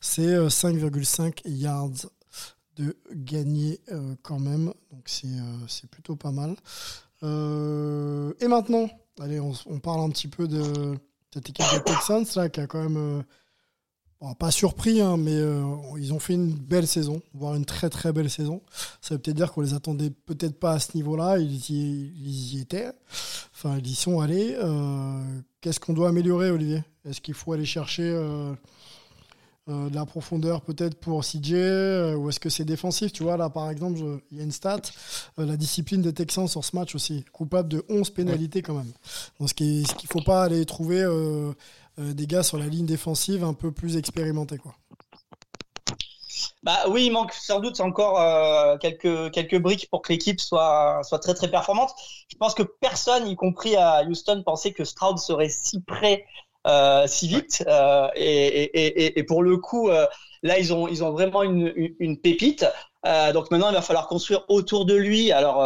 c'est 5,5 yards de gagner quand même. Donc c'est plutôt pas mal. et maintenant, allez, on, on, parle un petit peu de cette équipe des Texans là, qui a quand même pas surpris, hein, mais euh, ils ont fait une belle saison, voire une très très belle saison. Ça veut peut-être dire qu'on les attendait peut-être pas à ce niveau-là, ils, y, étaient, enfin ils y sont allés. Euh, qu'est-ce qu'on doit améliorer, Olivier? Est-ce qu'il faut aller chercher euh, de la profondeur peut-être pour CJ ou est-ce que c'est défensif? Tu vois, là par exemple, il y a une stat, la discipline des Texans sur ce match aussi, coupable de 11 pénalités quand même. Donc ce qu'il ne faut pas aller trouver des gars sur la ligne défensive un peu plus expérimentés. Quoi. Bah oui, il manque sans doute encore euh, quelques quelques briques pour que l'équipe soit soit très très performante. Je pense que personne, y compris à Houston, pensait que Stroud serait si près euh, si vite. Euh, et, et, et, pour le coup, euh, là ils ont ils ont vraiment une une, pépite. Euh, donc maintenant, il va falloir construire autour de lui. Alors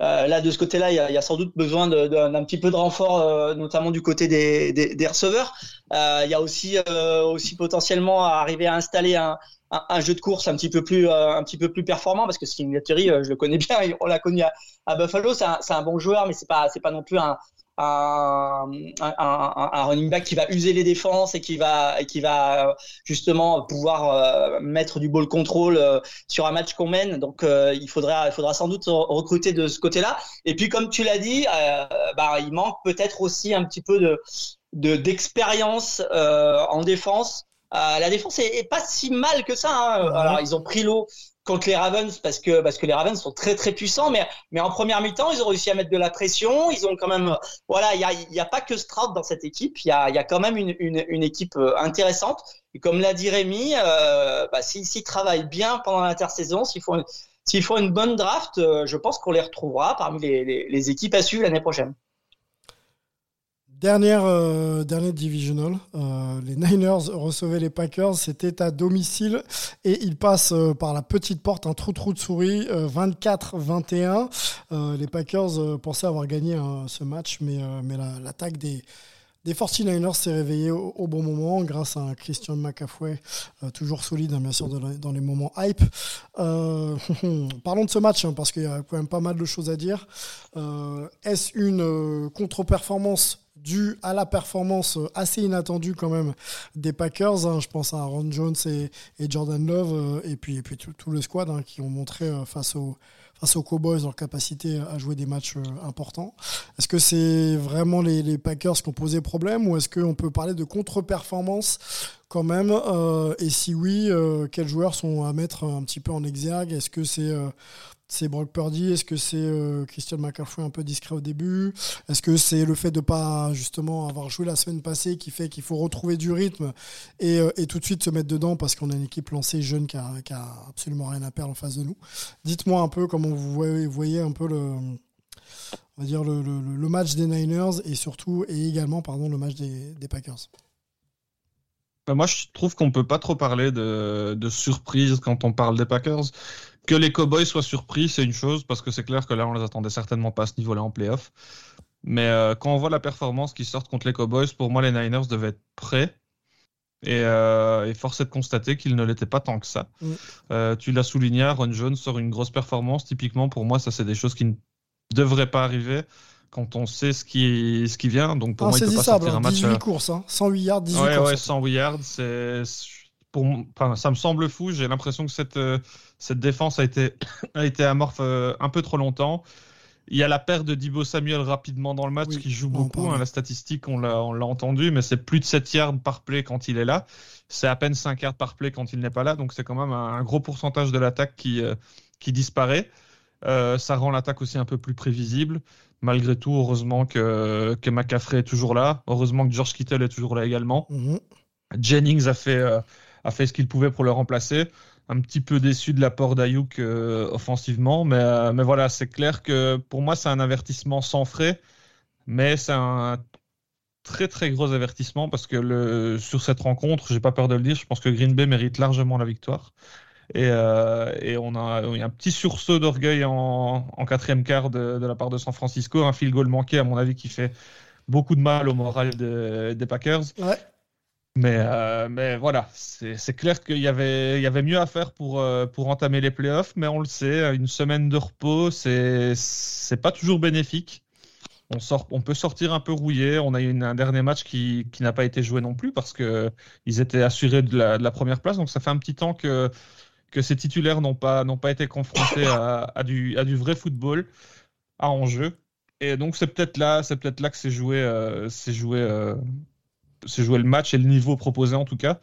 là, de ce côté-là, il y a, y a, sans doute besoin d'un petit peu de renfort, notamment du côté des, des, des receveurs. il y a aussi, aussi potentiellement à arriver à installer un, un, jeu de course un petit peu plus euh, un petit peu plus performant parce que Singletary euh, je le connais bien on l'a connu à, à Buffalo c'est un, un, bon joueur mais c'est pas c'est pas non plus un un, un, un, running back qui va user les défenses et qui va et qui va justement pouvoir euh, mettre du ball control sur un match qu'on mène donc il faudra il faudra sans doute recruter de ce côté-là et puis comme tu l'as dit bah il manque peut-être aussi un petit peu de de d'expérience en défense euh, la défense est, pas si mal que ça. Hein. Alors ils ont pris l'eau contre les Ravens parce que parce que les Ravens sont très très puissants, mais mais en première mi-temps ils ont réussi à mettre de la pression. Ils ont quand même voilà il y a y a pas que Stroud dans cette équipe. Il y a y a quand même une une, une équipe euh, intéressante. Et comme l'a dit Rémi, euh, bah, s'ils travaillent bien pendant l'intersaison, s'ils font s'ils font une bonne draft, euh, je pense qu'on les retrouvera parmi les, les, les équipes à suivre l'année prochaine. Dernière, euh, dernière divisional, euh, les Niners recevaient les Packers, c'était à domicile et ils passent euh, par la petite porte, un trou trou de souris, 24-21. les Packers pensaient avoir gagné ce match, mais, mais l'attaque des, des 49ers s'est réveillée au, bon moment grâce à Christian McCaffrey, toujours solide hein, bien sûr dans les moments hype. parlons de ce match hein, parce qu'il y a quand même pas mal de choses à dire. Est-ce une contre-performance dû à la performance assez inattendue quand même des Packers. Hein. Je pense à Aaron Jones et, Jordan Love euh, et puis, et puis tout, le squad qui ont montré euh, face aux, face aux Cowboys leur capacité à jouer des matchs euh, importants. Est-ce que c'est vraiment les, Packers qui ont posé problème ou est-ce qu'on peut parler de contre-performance quand même Et si oui, quels joueurs sont à mettre un petit peu en exergue? Est-ce que c'est c'est Brock Purdy Est-ce que c'est euh, Christian McCaffrey un peu discret au début? Est-ce que c'est le fait de pas justement avoir joué la semaine passée qui fait qu'il faut retrouver du rythme et, euh, et, tout de suite se mettre dedans parce qu'on a une équipe lancée jeune qui a, absolument rien à perdre en face de nous? Dites-moi un peu comment vous voyez, un peu le, on va dire le, match des Niners et surtout et également pardon le match des, des Packers. Bah, moi, je trouve qu'on peut pas trop parler de, de surprise quand on parle des Packers. Que les Cowboys soient surpris, c'est une chose, parce que c'est clair que là, on les attendait certainement pas à ce niveau-là en playoff. Mais euh, quand on voit la performance qui sort contre les Cowboys, pour moi, les Niners devaient être prêts. Et, euh, force est de constater qu'ils ne l'étaient pas tant que ça. Mm. Euh, tu l'as souligné, Ron Jones sort une grosse performance. Typiquement, pour moi, ça, c'est des choses qui ne devraient pas arriver quand on sait ce qui, ce qui vient. Donc, pour moi, il peut pas sortir un match. 18 euh, courses, hein. 108 yards, 18 ouais, courses. Ouais, 108 yards, c'est pour, enfin, ça me semble fou. J'ai l'impression que cette, euh, cette défense a été, a été amorphe euh, un peu trop longtemps. Il y a la perte de Dibo Samuel rapidement dans le match qui joue beaucoup. Hein, la statistique, on l'a, on l'a entendu, mais c'est plus de 7 yards par play quand il est là. C'est à peine 5 yards par play quand il n'est pas là. Donc c'est quand même un, gros pourcentage de l'attaque qui, euh, qui disparaît. ça rend l'attaque aussi un peu plus prévisible. Malgré tout, heureusement que, que McCaffrey est toujours là. Heureusement que George Kittle est toujours là également. Mhm. Jennings a fait, a fait ce qu'il pouvait pour le remplacer. Un petit peu déçu de l'apport d'Ayuk euh, offensivement, mais, euh, mais voilà, c'est clair que pour moi, c'est un avertissement sans frais, mais c'est un très très gros avertissement parce que le, sur cette rencontre, j'ai pas peur de le dire, je pense que Green Bay mérite largement la victoire. Et, euh, et on a, a, un petit sursaut d'orgueil en, en, quatrième quart de, de, la part de San Francisco, un field goal manqué à mon avis qui fait beaucoup de mal au moral des Packers. Ouais. Mais, euh, mais voilà, c'est clair qu'il y avait, y avait mieux à faire pour, euh, pour entamer les playoffs, mais on le sait, une semaine de repos, c'est pas toujours bénéfique. On, sort, on peut sortir un peu rouillé. On a eu un dernier match qui, qui n'a pas été joué non plus parce qu'ils étaient assurés de la, de la, première place. Donc ça fait un petit temps que, que ces titulaires n'ont pas, pas été confrontés à, du, à du vrai football, à enjeu. Et donc c'est peut-être là, peut-être là que c'est joué, euh, joué c'est jouer le match et le niveau proposé en tout cas.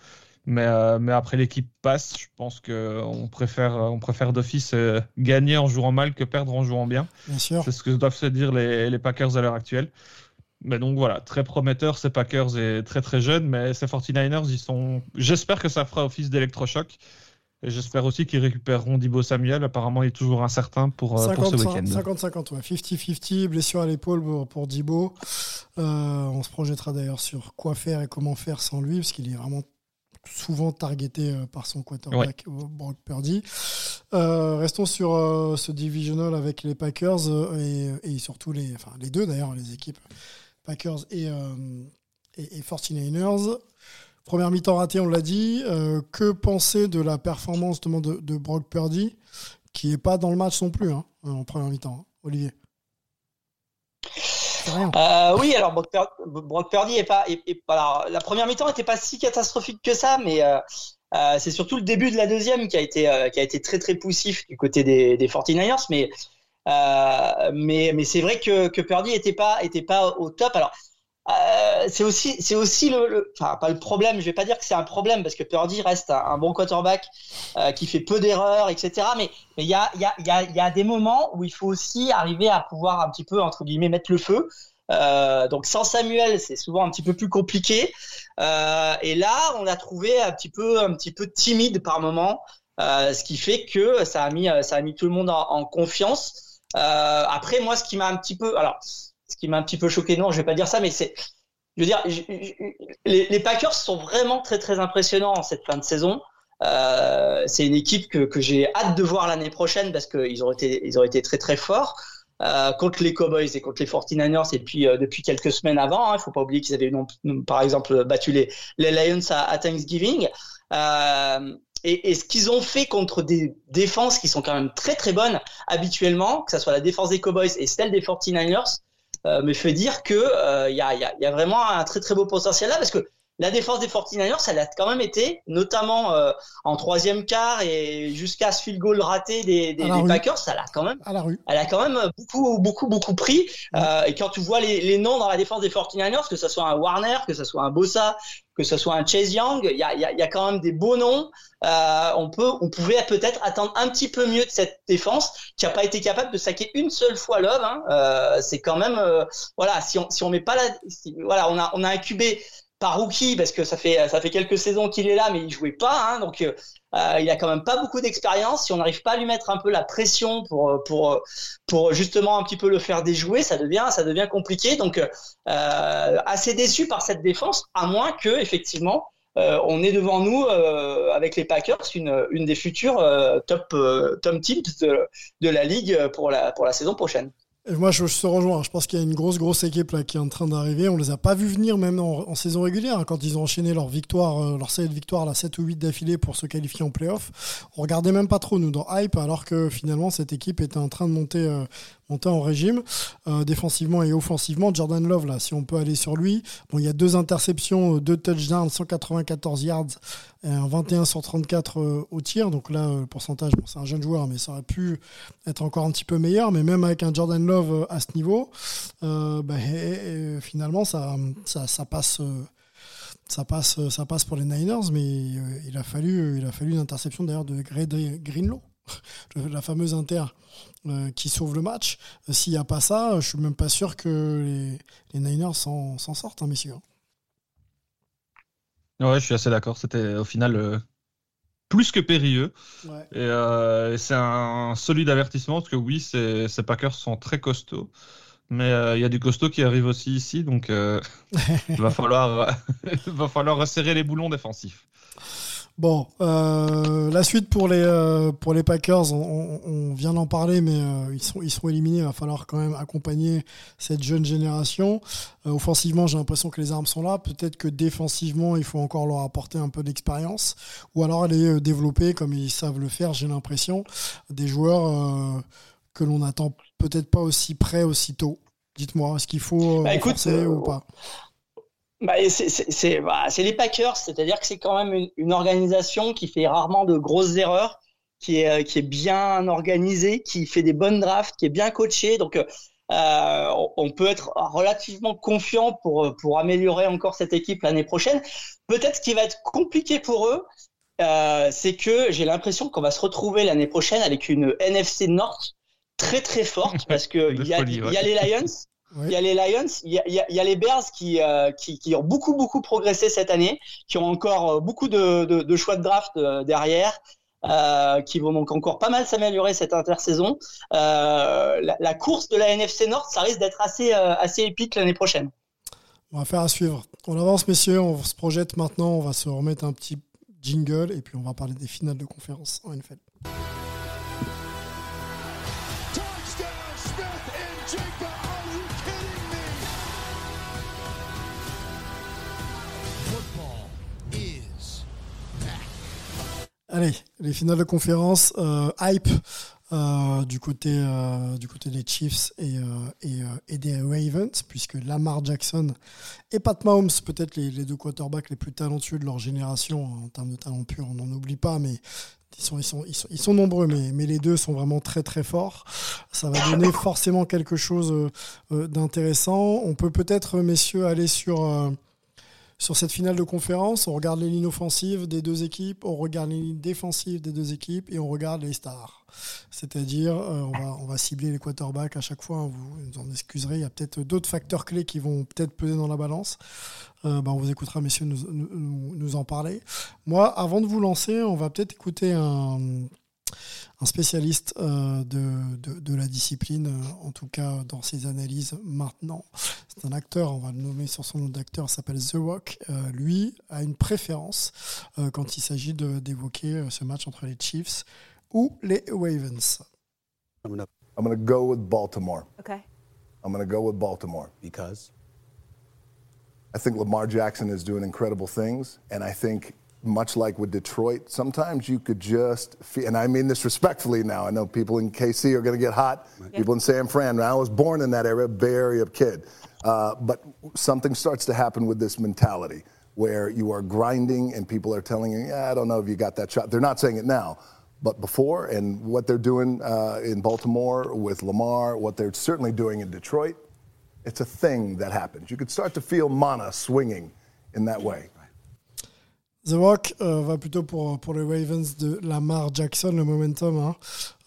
Mais, mais après l'équipe passe, je pense qu'on préfère, on préfère d'office gagner en jouant mal que perdre en jouant bien. Bien sûr. C'est ce que doivent se dire les, les Packers à l'heure actuelle. Mais donc voilà, très prometteur, ces Packers et très très jeunes, mais ces 49ers, ils sont. J'espère que ça fera office d'électrochoc. Et j'espère aussi qu'ils récupéreront Dibo Samuel. Apparemment, il est toujours incertain pour, euh, pour ce week-end. 50-50, ouais. 50-50, blessure à l'épaule pour, pour Dibo. Euh, on se projettera d'ailleurs sur quoi faire et comment faire sans lui, parce qu'il est vraiment souvent targeté euh, par son quarterback Brock Purdy. restons sur ce divisional avec les Packers et, et, surtout les, enfin, les deux d'ailleurs, les équipes Packers et, et, et 49ers. Première mi-temps ratée, on l'a dit. Euh, que penser de la performance de, Brock Purdy, qui n'est pas dans le match non plus hein, en première mi-temps, hein, Olivier? Euh, oui, alors Brock, Purdy est pas, la première mi-temps n'était pas si catastrophique que ça, mais euh, c'est surtout le début de la deuxième qui a été très très poussif du côté des, des 49ers, mais c'est vrai que, que Purdy était pas était pas au top. Alors euh, c'est aussi, c'est aussi le, enfin pas le problème. Je vais pas dire que c'est un problème parce que Purdy reste un, bon quarterback euh, qui fait peu d'erreurs, etc. Mais il y a, il y a, il y a, y a des moments où il faut aussi arriver à pouvoir un petit peu entre guillemets mettre le feu. Euh, donc sans Samuel, c'est souvent un petit peu plus compliqué. Euh, et là, on a trouvé un petit peu, un petit peu timide par moment, euh, ce qui fait que ça a mis, ça a mis tout le monde en, en confiance. après, moi, ce qui m'a un petit peu, alors ce qui m'a un petit peu choqué, non, je vais pas dire ça, mais c'est, je veux dire, les, Packers sont vraiment très très impressionnants en cette fin de saison. Euh, c'est une équipe que, j'ai hâte de voir l'année prochaine parce qu'ils ont été ils ont été très très forts euh, contre les Cowboys et contre les 49ers et puis euh, depuis quelques semaines avant. Il hein, faut pas oublier qu'ils avaient par exemple battu les, Lions à, Thanksgiving. Et, et, ce qu'ils ont fait contre des défenses qui sont quand même très très bonnes habituellement, que ce soit la défense des Cowboys et celle des 49ers, euh, me fait dire que il euh, y a, y, a, y, a, vraiment un très très beau potentiel là parce que la défense des 49ers, elle a quand même été, notamment euh, en troisième quart et jusqu'à ce field goal raté des, des, des Packers, ça l'a quand même, à la rue. elle a quand même beaucoup beaucoup beaucoup pris. Euh, et quand tu vois les, les, noms dans la défense des 49ers, que ce soit un Warner, que ce soit un Bossa, que ce soit un Chase Young, il y a, y, a, y a, quand même des beaux noms. Euh, on peut, on pouvait peut-être attendre un petit peu mieux de cette défense qui a pas été capable de saquer une seule fois Love. Hein. Euh, c'est quand même, euh, voilà, si on si on met pas la, voilà, on a on a incubé rookie parce que ça fait ça fait quelques saisons qu'il est là, mais il jouait pas, hein, donc euh, il a quand même pas beaucoup d'expérience. Si on n'arrive pas à lui mettre un peu la pression pour pour justement un petit peu le faire déjouer, ça devient ça devient compliqué. Donc euh, assez déçu par cette défense, à moins que effectivement euh, on est devant nous euh, avec les Packers une, des futures euh, top top teams de, la ligue pour la saison prochaine moi, je, te rejoins. Je pense qu'il y a une grosse, grosse équipe là qui est en train d'arriver. On les a pas vus venir même en, saison régulière quand ils ont enchaîné leur victoire, euh, leur série de victoires, la 7 ou 8 d'affilée pour se qualifier en playoff. On regardait même pas trop nous dans hype, alors que finalement cette équipe était en train de monter, euh, monter en régime euh, défensivement et offensivement. Jordan Love là, si on peut aller sur lui. Bon, il y a deux interceptions, deux touchdowns, 194 yards un 21 sur 34 euh, au tir. Donc là, le pourcentage, bon, c'est un jeune joueur, mais ça aurait pu être encore un petit peu meilleur. Mais même avec un Jordan Love euh, à ce niveau, euh, bah, finalement, ça, ça passe, ça passe pour les Niners, mais il a fallu, il a fallu une interception d'ailleurs de Greenlow, la fameuse inter qui sauve le match. S'il n'y a pas ça, je suis même pas sûr que les, les Niners s'en sortent, hein, messieurs. Ouais, je suis assez d'accord. C'était au final euh, plus que périlleux. Euh, et, c'est un solide avertissement parce que oui, ces, ces Packers sont très costauds. Mais euh, il y a du costaud qui arrive aussi ici, donc il va falloir, va falloir resserrer les boulons défensifs. Bon, euh, la suite pour les, euh, pour les Packers, on, on vient d'en parler, mais euh, ils, sont, ils seront éliminés. Il va falloir quand même accompagner cette jeune génération. Euh, offensivement, j'ai l'impression que les armes sont là. Peut-être que défensivement, il faut encore leur apporter un peu d'expérience. Ou alors aller développer, comme ils savent le faire, j'ai l'impression, des joueurs que l'on attend peut-être pas aussi près aussitôt. Dites-moi, est-ce qu'il faut bah, ou pas? Bah, bah, c'est les Packers, c'est-à-dire que c'est quand même une, une, organisation qui fait rarement de grosses erreurs, qui est, qui est bien organisée, qui fait des bonnes drafts, qui est bien coachée. Donc, euh, on peut être relativement confiant pour, pour améliorer encore cette équipe l'année prochaine. Peut-être ce qui va être compliqué pour eux, c'est que j'ai l'impression qu'on va se retrouver l'année prochaine avec une NFC North très très forte parce que il y, a, y a les Lions, il y a les Lions, il y a, y a, les Bears qui, euh, qui, qui, ont beaucoup beaucoup progressé cette année, qui ont encore euh, beaucoup de, de, de choix de draft euh, derrière. Euh, qui vont donc encore pas mal s'améliorer cette intersaison. Euh, la, la, course de la NFC Nord, ça risque d'être assez, assez épique l'année prochaine. On va faire à suivre. On avance, messieurs, on se projette maintenant, on va se remettre un petit jingle et puis on va parler des finales de conférence en NFL. Allez, les finales de conférence, euh, hype euh, du, côté, euh, du côté des Chiefs et, et, des Ravens, puisque Lamar Jackson et Pat Mahomes, peut-être les, deux quarterbacks les plus talentueux de leur génération, en termes de talent pur, on n'en oublie pas, mais ils sont nombreux, mais, mais, les deux sont vraiment très très forts. Ça va donner forcément quelque chose d'intéressant. On peut peut-être, messieurs, aller sur sur cette finale de conférence, on regarde les lignes offensives des deux équipes, on regarde les lignes défensives des deux équipes et on regarde les stars. C'est-à-dire, euh, on, va, cibler les quarterbacks à chaque fois. Hein, vous en excuserez. Il y a peut-être d'autres facteurs clés qui vont peut-être peser dans la balance. Euh, ben, on vous écoutera, messieurs, nous, en parler. Moi, avant de vous lancer, on va peut-être écouter un un spécialiste euh, de, de, la discipline, euh, en tout cas dans ses analyses maintenant. C'est un acteur, on va le nommer sur son nom d'acteur, s'appelle The Rock. Euh, lui a une préférence quand il s'agit d'évoquer ce match entre les Chiefs ou les Ravens. I'm gonna, I'm gonna go with Baltimore. Okay. I'm gonna go with Baltimore because? I think Lamar Jackson is doing incredible things, and I think much like with Detroit, sometimes you could just feel, and I mean this respectfully now. I know people in KC are going to get hot, yeah. people in San Fran. I was born in that area, Bay Area kid. Uh, but something starts to happen with this mentality where you are grinding and people are telling you, yeah, I don't know if you got that shot. They're not saying it now, but before, and what they're doing uh, in Baltimore with Lamar, what they're certainly doing in Detroit, it's a thing that happens. You could start to feel mana swinging in that way. The Rock euh, va plutôt pour, pour les Ravens de Lamar Jackson. Le momentum hein,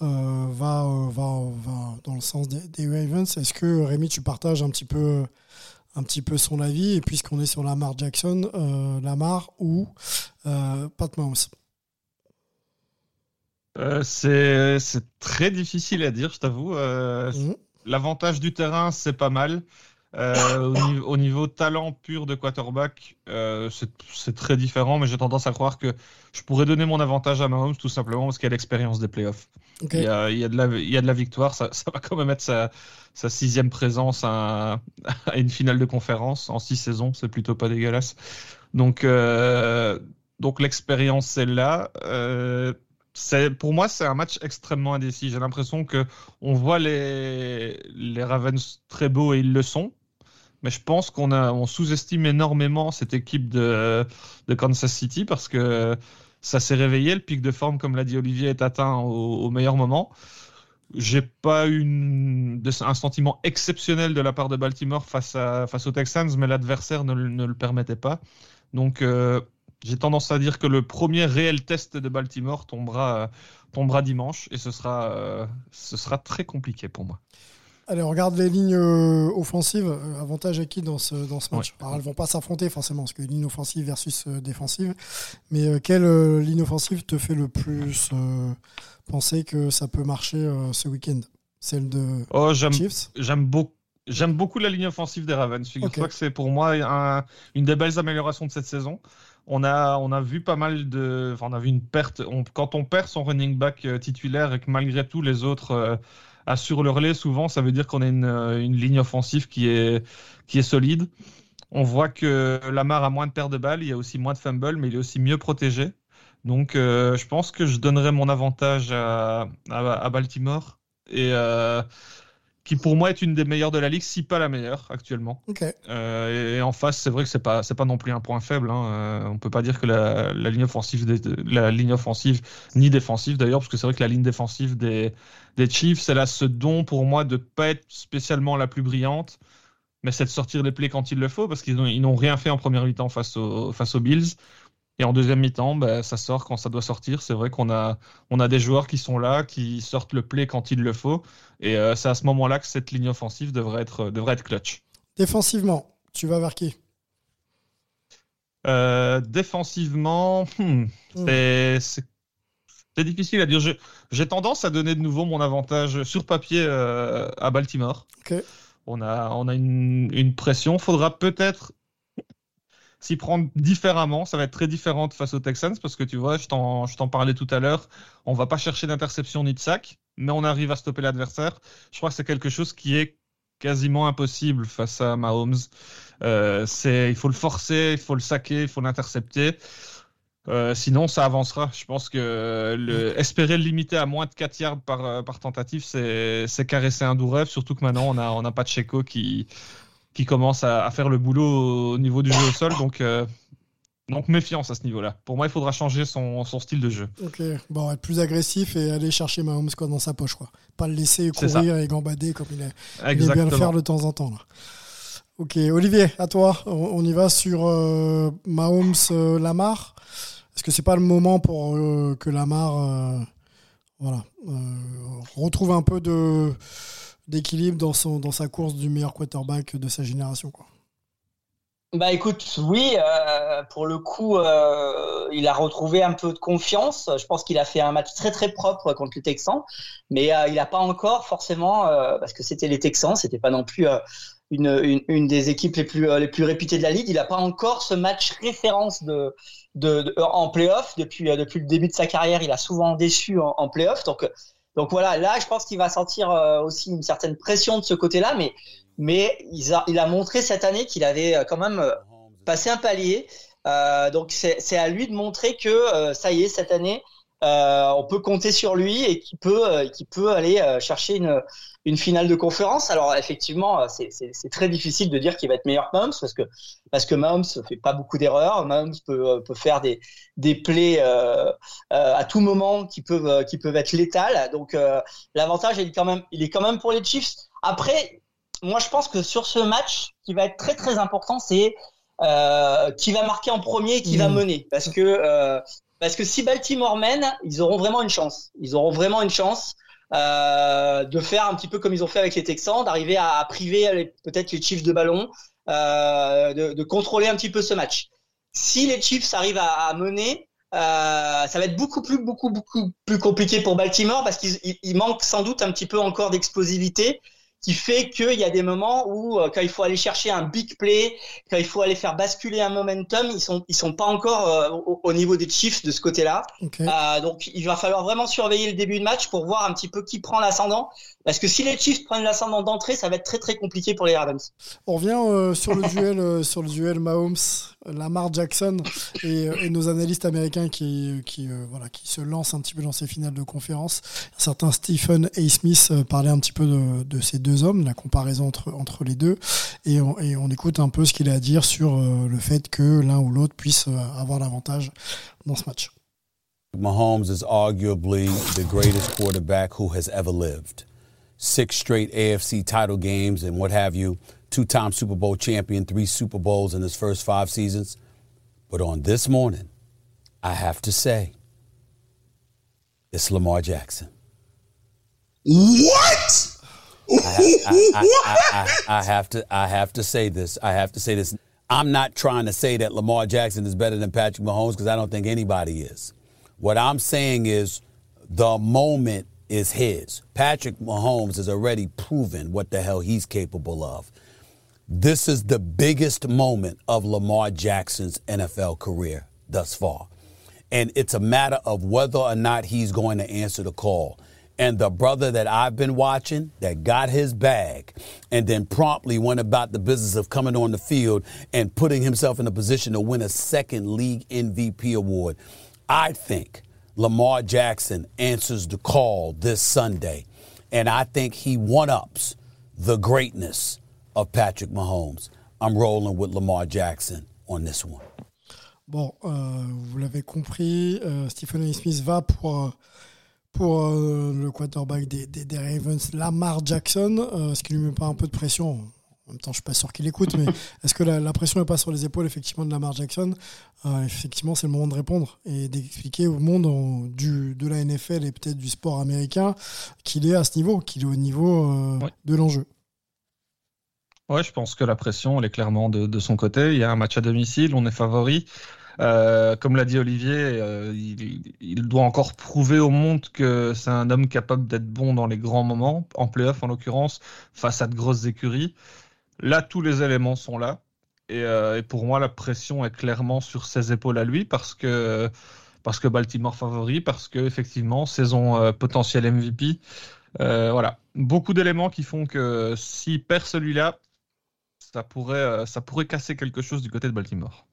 euh, va, euh, va, va, dans le sens des, Ravens. Est-ce que Rémi, tu partages un petit peu, un petit peu son avis? Et puisqu'on est sur Lamar Jackson, Lamar ou Pat Mahomes? C'est très difficile à dire, je t'avoue. Mhm. L'avantage du terrain, c'est pas mal. Euh, au, niveau, talent pur de quarterback, euh, c'est très différent, mais j'ai tendance à croire que je pourrais donner mon avantage à Mahomes tout simplement parce qu'il a l'expérience des playoffs. Il, y a, il, y a de la, il, y a, de la, victoire, ça, ça va quand même être sa, sa sixième présence à, à, une finale de conférence en six saisons, c'est plutôt pas dégueulasse. Donc, euh, donc l'expérience c'est là. Pour moi, c'est un match extrêmement indécis. J'ai l'impression que on voit les, les Ravens très beaux et ils le sont mais je pense qu'on on sous-estime énormément cette équipe de, de Kansas City parce que ça s'est réveillé, le pic de forme, comme l'a dit Olivier, est atteint au, meilleur moment. J'ai pas une, un sentiment exceptionnel de la part de Baltimore face, à, face aux Texans, mais l'adversaire ne, ne, le permettait pas. Donc euh, j'ai tendance à dire que le premier réel test de Baltimore tombera, tombera dimanche et ce sera, euh, ce sera très compliqué pour moi. Allez, on regarde les lignes euh, offensives. Euh, avantage à qui dans ce, dans ce match Alors, Elles ne vont pas s'affronter forcément, parce que ligne offensive versus euh, défensive. Mais quelle ligne offensive te fait le plus penser que ça peut marcher ce week-end? Celle de oh, Chiefs? J'aime beaucoup. J'aime beaucoup la ligne offensive des Ravens. Je crois que c'est pour moi une des belles améliorations de cette saison. On a, on a vu pas mal de. Enfin, on a vu une perte. quand on perd son running back titulaire et que malgré tout les autres assure le relais, souvent, ça veut dire qu'on a une, euh, une, ligne offensive qui est, qui est solide. On voit que Lamar a moins de pertes de balles, il y a aussi moins de fumbles, mais il est aussi mieux protégé. Donc, euh, je pense que je donnerais mon avantage à, à, Baltimore. Et euh, qui pour moi est une des meilleures de la ligue, si pas la meilleure actuellement. Euh, et, en face, c'est vrai que c'est pas c'est pas non plus un point faible. Hein. Euh, on peut pas dire que la, ligne offensive la ligne offensive ni défensive d'ailleurs, parce que c'est vrai que la ligne défensive des des Chiefs, elle a ce don pour moi de pas être spécialement la plus brillante, mais c'est de sortir les plays quand il le faut, parce qu'ils n'ont rien fait en première mi-temps face aux face aux Bills. Et en deuxième mi-temps, ben, ça sort quand ça doit sortir. C'est vrai qu'on a, on a des joueurs qui sont là, qui sortent le play quand il le faut. Et euh, c'est à ce moment-là que cette ligne offensive devrait être, devrait être clutch. Défensivement, tu vas vers qui? Euh, Défensivement, hmm, hmm. c'est difficile à dire. J'ai tendance à donner de nouveau mon avantage sur papier euh, à Baltimore. On a, on a une, une pression. Faudra peut-être s'y prendre différemment. Ça va être très différent face aux Texans parce que tu vois, je t'en parlais tout à l'heure. On va pas chercher d'interception ni de sac, mais on arrive à stopper l'adversaire. Je crois que c'est quelque chose qui est quasiment impossible face à Mahomes. Euh, c'est, il faut le forcer, il faut le saquer, il faut l'intercepter. Euh, sinon, ça avancera. Je pense que le, espérer le limiter à moins de 4 yards par, euh, par tentative, c'est, caresser un doux rêve. Surtout que maintenant, on n'a on a pas de Checo qui, qui commence à, faire le boulot au niveau du jeu au sol. Donc, euh, donc méfiance à ce niveau-là. Pour moi, il faudra changer son, son, style de jeu. Ok, bon, être plus agressif et aller chercher Mahomes quoi, dans sa poche. Quoi. Pas le laisser courir et gambader comme il, est, il bien le faire de temps en temps. Là. Ok, Olivier, à toi. On, y va sur euh, Mahomes euh, Lamar. Est-ce que c'est pas le moment pour que Lamar voilà, retrouve un peu d'équilibre dans, dans sa course du meilleur quarterback de sa génération. Quoi. Bah écoute, oui, euh, pour le coup, euh, il a retrouvé un peu de confiance. Je pense qu'il a fait un match très très propre contre les Texans, mais euh, il n'a pas encore forcément, parce que c'était les Texans, c'était pas non plus une, une, des équipes les plus les plus réputées de la ligue. Il n'a pas encore ce match référence de, de, en playoff depuis depuis le début de sa carrière. Il a souvent déçu en, en playoff, donc donc voilà, là, je pense qu'il va sentir euh, aussi une certaine pression de ce côté-là, mais, mais il, a, il a montré cette année qu'il avait euh, quand même euh, passé un palier. donc c'est à lui de montrer que ça y est, cette année, euh, on peut compter sur lui et qui peut, euh, qui peut aller euh, chercher une, une finale de conférence. Alors effectivement, c'est très difficile de dire qu'il va être meilleur que Mahomes parce que parce que Mahomes fait pas beaucoup d'erreurs. Mahomes peut, peut faire des des plays à tout moment qui peuvent qui peuvent être létales. Donc l'avantage il est quand même il est quand même pour les Chiefs. Après, moi je pense que sur ce match, qui va être très très important, c'est qui va marquer en premier et qui va mmh. mener parce que parce que si Baltimore mène, ils auront vraiment une chance. Ils auront vraiment une chance euh, de faire un petit peu comme ils ont fait avec les Texans, d'arriver à, priver peut-être les Chiefs de ballon, euh, de, contrôler un petit peu ce match. Si les Chiefs arrivent à, à mener, euh, ça va être beaucoup plus, beaucoup, beaucoup plus compliqué pour Baltimore parce qu'il manque sans doute un petit peu encore d'explosivité qui fait qu'il y a des moments où euh, quand il faut aller chercher un big play, quand il faut aller faire basculer un momentum, ils sont ils sont pas encore euh, au, niveau des Chiefs de ce côté-là. Euh, donc il va falloir vraiment surveiller le début de match pour voir un petit peu qui prend l'ascendant. Parce que si les Chiefs prennent l'ascendant d'entrée, ça va être très très compliqué pour les Ravens. On revient sur le duel sur le duel Mahomes Lamar Jackson et, et, nos analystes américains qui, qui, voilà, qui se lancent un petit peu dans ces finales de conférence. Certains Stephen A. Smith parlait un petit peu de, ces deux hommes, la comparaison entre, entre les deux, et on, écoute un peu ce qu'il a à dire sur euh, le fait que l'un ou l'autre puisse euh, avoir l'avantage dans ce match. Mahomes arguably the greatest quarterback who has ever lived. Six straight AFC title games and what have you, two time Super Bowl champion, three Super Bowls in his first five seasons. But on this morning, I have to say, it's Lamar Jackson. What? I, I, I, have to I have to say this. I have to say this. I'm not trying to say that Lamar Jackson is better than Patrick Mahomes because I don't think anybody is. What I'm saying is the moment is his. Patrick Mahomes has already proven what the hell he's capable of. This is the biggest moment of Lamar Jackson's NFL career thus far. And it's a matter of whether or not he's going to answer the call and the brother that I've been watching that got his bag and then promptly went about the business of coming on the field and putting himself in a position to win a second league MVP award. I think Lamar Jackson answers the call this Sunday. And I think he one ups the greatness of Patrick Mahomes. I'm rolling with Lamar Jackson on this one. Bon, euh, vous l'avez compris, euh, Stephen A. Smith va pour, euh, pour euh, le quarterback des, des, des, Ravens, Lamar Jackson, euh, ce qui lui met pas un peu de pression. En même temps, je suis pas sûr qu'il écoute, mais est-ce que la, la pression n'est pas sur les épaules effectivement de Lamar Jackson? Euh, Effectivement, c'est le moment de répondre et d'expliquer au monde en, du, de la NFL et peut-être du sport américain qu'il est à ce niveau, qu'il est au niveau euh, ouais. de l'enjeu. Ouais, je pense que la pression, elle est clairement de, de, son côté. Il y a un match à domicile, on est favori. Euh, comme l'a dit Olivier, euh, il, doit encore prouver au monde que c'est un homme capable d'être bon dans les grands moments, en playoff en l'occurrence, face à de grosses écuries. Là, tous les éléments sont là. Et, euh, pour moi, la pression est clairement sur ses épaules à lui parce que, parce que Baltimore favori, parce que effectivement, saison potentielle MVP. Voilà, beaucoup d'éléments qui font que s'il perd celui-là, ça pourrait, ça pourrait casser quelque chose du côté de Baltimore.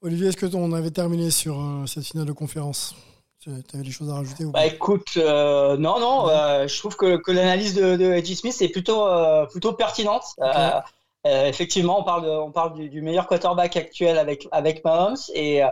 Olivier, est-ce que on avait terminé sur euh, cette finale de conférence? Tu avais des choses à rajouter ou bah, Écoute, euh, non, non, ouais. euh, je trouve que, que l'analyse de, de Edgy Smith est plutôt, euh, plutôt pertinente. Okay. Euh, effectivement, on parle, de, on parle du, du, meilleur quarterback actuel avec, avec Mahomes et,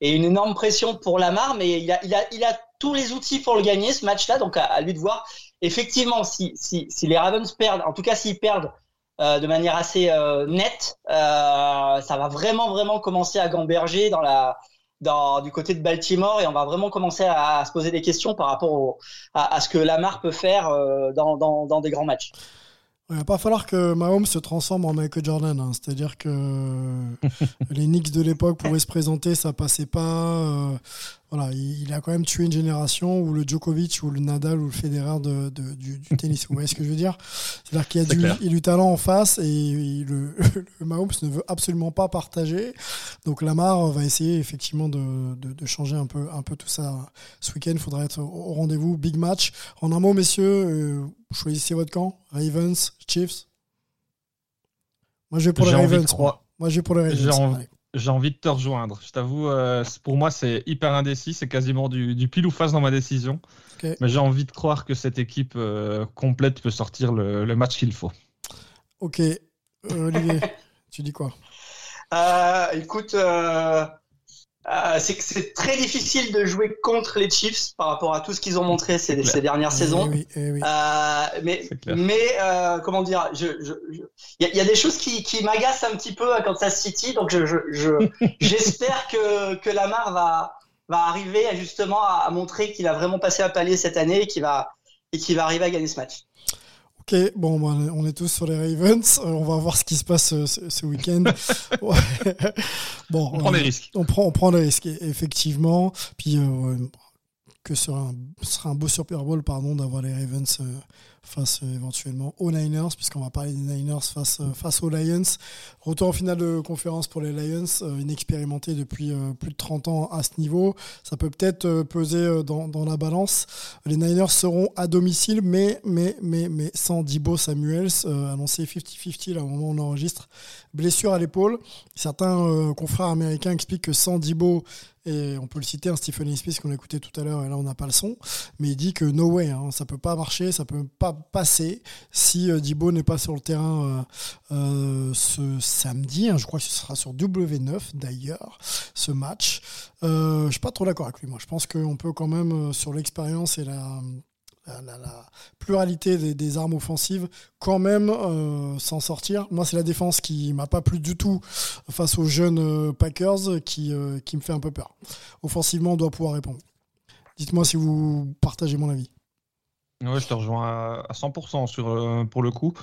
et une énorme pression pour Lamar, mais il a, il, a, il a tous les outils pour le gagner ce match-là, donc à, à, lui de voir. Effectivement, si, si, si les Ravens perdent, en tout cas s'ils perdent euh, de manière assez euh, nette. Euh, ça va vraiment, vraiment commencer à gamberger dans la, dans, du côté de Baltimore et on va vraiment commencer à, à se poser des questions par rapport au, à, à, ce que Lamar peut faire euh, dans, dans, dans, des grands matchs. Il va pas falloir que Mahomes se transforme en Michael Jordan. Hein. C'est-à-dire que les Knicks de l'époque pouvaient se présenter, ça passait pas. Voilà, il, il, a quand même tué une génération où le Djokovic ou le Nadal ou le Federer de, de, du, du, tennis. Vous voyez ce que je veux dire? C'est-à-dire qu'il y a du, il du, talent en face et il, le, le, Mahomes ne veut absolument pas partager. Donc Lamar va essayer effectivement de, de, de changer un peu, un peu tout ça. Ce week-end, il faudra être au rendez-vous. Big match. En un mot, messieurs, euh, choisissez votre camp. Ravens, Chiefs. Moi, je vais pour les Ravens. Moi, je vais pour les Ravens. J'ai envie de te rejoindre. Je t'avoue, euh, pour moi, c'est hyper indécis. C'est quasiment du, du, pile ou face dans ma décision. Okay. Mais j'ai envie de croire que cette équipe euh, complète peut sortir le, le match qu'il faut. Ok. Euh, Olivier, tu dis quoi? Écoute, euh, c'est que c'est très difficile de jouer contre les Chiefs par rapport à tout ce qu'ils ont montré ces, ces dernières eh saisons. Oui, eh oui. euh, mais mais euh, comment dire, il je, je, y, a, y, a, des choses qui, qui m'agacent un petit peu à Kansas City, donc je j'espère je, que que Lamar va va arriver à justement à, à montrer qu'il a vraiment passé un palier cette année et qu'il va et qu'il va arriver à gagner ce match. Ok, bon, bah, on est tous sur les Ravens. Euh, on va voir ce qui se passe euh, ce, ce week-end. ouais. bon, on prend des risques. On prend, on prend des risques, effectivement. Puis euh, que ce sera un, sera un beau Super Bowl, pardon, d'avoir les Ravens face euh, éventuellement aux Niners, puisqu'on va parler des Niners face, euh, face aux Lions. Retour en finale de conférence pour les Lions, euh, inexpérimentés depuis plus de 30 ans à ce niveau. Ça peut peut-être peser dans, dans, la balance. Les Niners seront à domicile, mais, mais, mais, mais sans Dibo Samuels, annoncé 50-50 là au moment où on enregistre. Blessure à l'épaule. Certains confrères américains expliquent que sans Dibo et on peut le citer, un Stephen A. Smith qu'on a écouté tout à l'heure, et là on n'a pas le son, mais il dit que no way, hein, ça peut pas marcher, ça peut pas passer si euh, Dibo n'est pas sur le terrain euh, euh, ce samedi. Hein, je crois que ce sera sur W9 d'ailleurs, ce match. Euh, je suis pas trop d'accord avec lui, moi. Je pense qu'on peut quand même, sur l'expérience et la, pluralité des, armes offensives quand même euh, s'en sortir. Moi, c'est la défense qui m'a pas plu du tout face aux jeunes euh, Packers qui, euh, qui me fait un peu peur. Offensivement, on doit pouvoir répondre. Dites-moi si vous partagez mon avis. Oui, je te rejoins à 100% sur, pour le coup.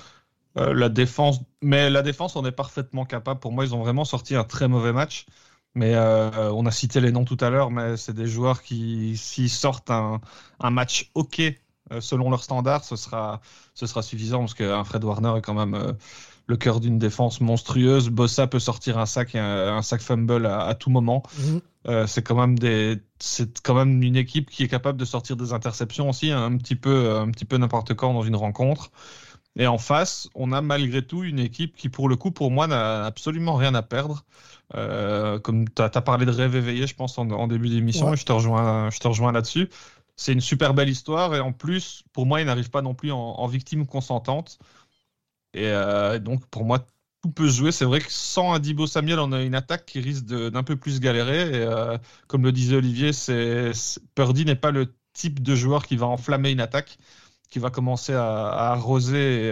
la défense, mais la défense, on est parfaitement capable. Pour moi, ils ont vraiment sorti un très mauvais match. Mais euh, on a cité les noms tout à l'heure, mais c'est des joueurs qui, s'ils sortent un, match OK euh, selon leurs standards, ce sera, ce sera suffisant parce qu'un Fred Warner est quand même euh, le cœur d'une défense monstrueuse. Bossa peut sortir un sac, un, un sac fumble à, à tout moment. Mm -hmm. euh, c'est quand même des, c'est quand même une équipe qui est capable de sortir des interceptions aussi, hein, un petit peu, un petit peu n'importe quand dans une rencontre. Et en face, on a malgré tout une équipe qui, pour le coup, pour moi, n'a absolument rien à perdre. Euh, comme tu as, as, parlé de rêve éveillé, je pense, en, en début d'émission, ouais. je te rejoins, je te rejoins là-dessus. c'est une super belle histoire. Et en plus, pour moi, il n'arrive pas non plus en, victime consentante. Et euh, donc, pour moi, tout peut jouer. C'est vrai que sans Adibo Samuel, on a une attaque qui risque d'un peu plus galérer. Et euh, comme le disait Olivier, c'est Purdy n'est pas le type de joueur qui va enflammer une attaque, qui va commencer à, arroser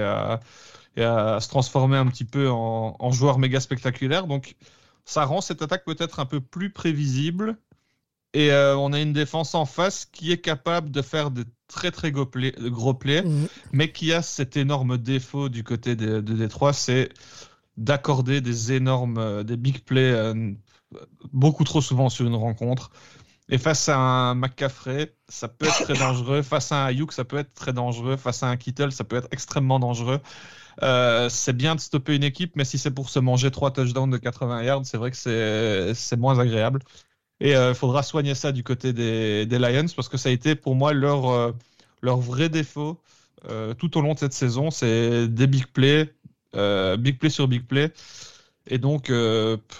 et à, se transformer un petit peu en joueur méga spectaculaire. Donc, ça rend cette attaque peut-être un peu plus prévisible. Et euh, on a une défense en face qui est capable de faire de très très gros plays, mhm. mais qui a cet énorme défaut du côté de, de Détroit, c'est d'accorder des énormes, euh, des big plays euh, beaucoup trop souvent sur une rencontre. Et face à un McCaffrey, ça peut être très dangereux. Face à un Ayuk, ça peut être très dangereux. Face à un Kittle, ça peut être extrêmement dangereux. c'est bien de stopper une équipe, mais si c'est pour se manger trois touchdowns de 80 yards, c'est vrai que c'est moins agréable. Et il euh, faudra soigner ça du côté des, Lions parce que ça a été pour moi leur, euh, leur vrai défaut euh, tout au long de cette saison. C'est des big plays, big play sur big play. Et donc,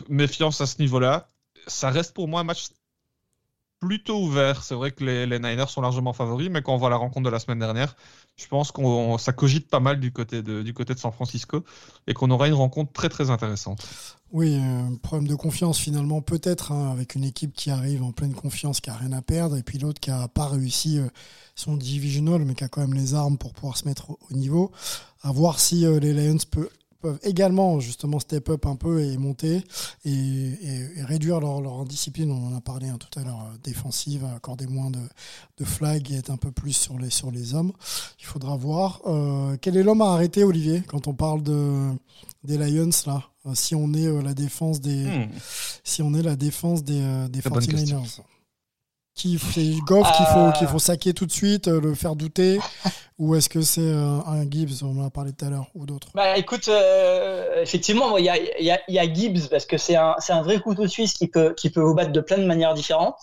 méfiance à ce niveau-là. Ça reste pour moi un match plutôt ouvert. C'est vrai que les, Niners sont largement favoris, mais quand on voit la rencontre de la semaine dernière, je pense qu'on ça cogite pas mal du côté de, San Francisco et qu'on aura une rencontre très très intéressante. Oui, un problème de confiance finalement peut-être hein, avec une équipe qui arrive en pleine confiance, qui a rien à perdre, et puis l'autre qui a pas réussi euh, son divisional, mais qui a quand même les armes pour pouvoir se mettre au, niveau. À voir si euh, les Lions peuvent peuvent également justement step up un peu et monter et, réduire leur, leur, discipline. On en a parlé hein, tout à l'heure, euh, défensive, accorder moins de, de flag et être un peu plus sur les, sur les hommes. Il faudra voir. Euh, quel est l'homme à arrêter, Olivier, quand on parle de, des Lions là? Euh, Si on est la défense des, hmm. si on est la défense des, des 49ers qui fait Goff qu'il faut qu'il faut saquer tout de suite, le faire douter ou est-ce que c'est un, Gibbs, on en a parlé tout à l'heure, ou d'autres? Bah écoute, euh, effectivement, il y a, y, a, y a, Gibbs parce que c'est un, un, vrai couteau suisse qui peut, qui peut vous battre de plein de manières différentes.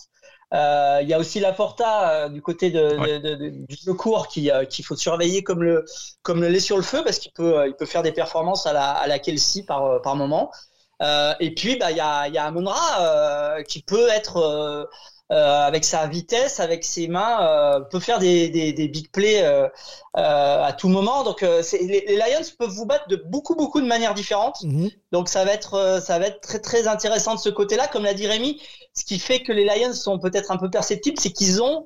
Euh, il y a aussi la Porta euh, du côté de, de, de, du secours qui qu'il faut surveiller comme le comme le lait sur le feu parce qu'il peut il peut faire des performances à la à la Kelsey par par moment. et puis bah il y a il y a Amonra qui peut être euh, avec sa vitesse, avec ses mains, euh, peut faire des, des, des big plays euh, euh à tout moment. Donc les, les, Lions peuvent vous battre de beaucoup beaucoup de manières différentes. Mhm. Donc ça va être ça va être très très intéressant de ce côté-là. Comme l'a dit Rémi, ce qui fait que les Lions sont peut-être un peu perceptibles, c'est qu'ils ont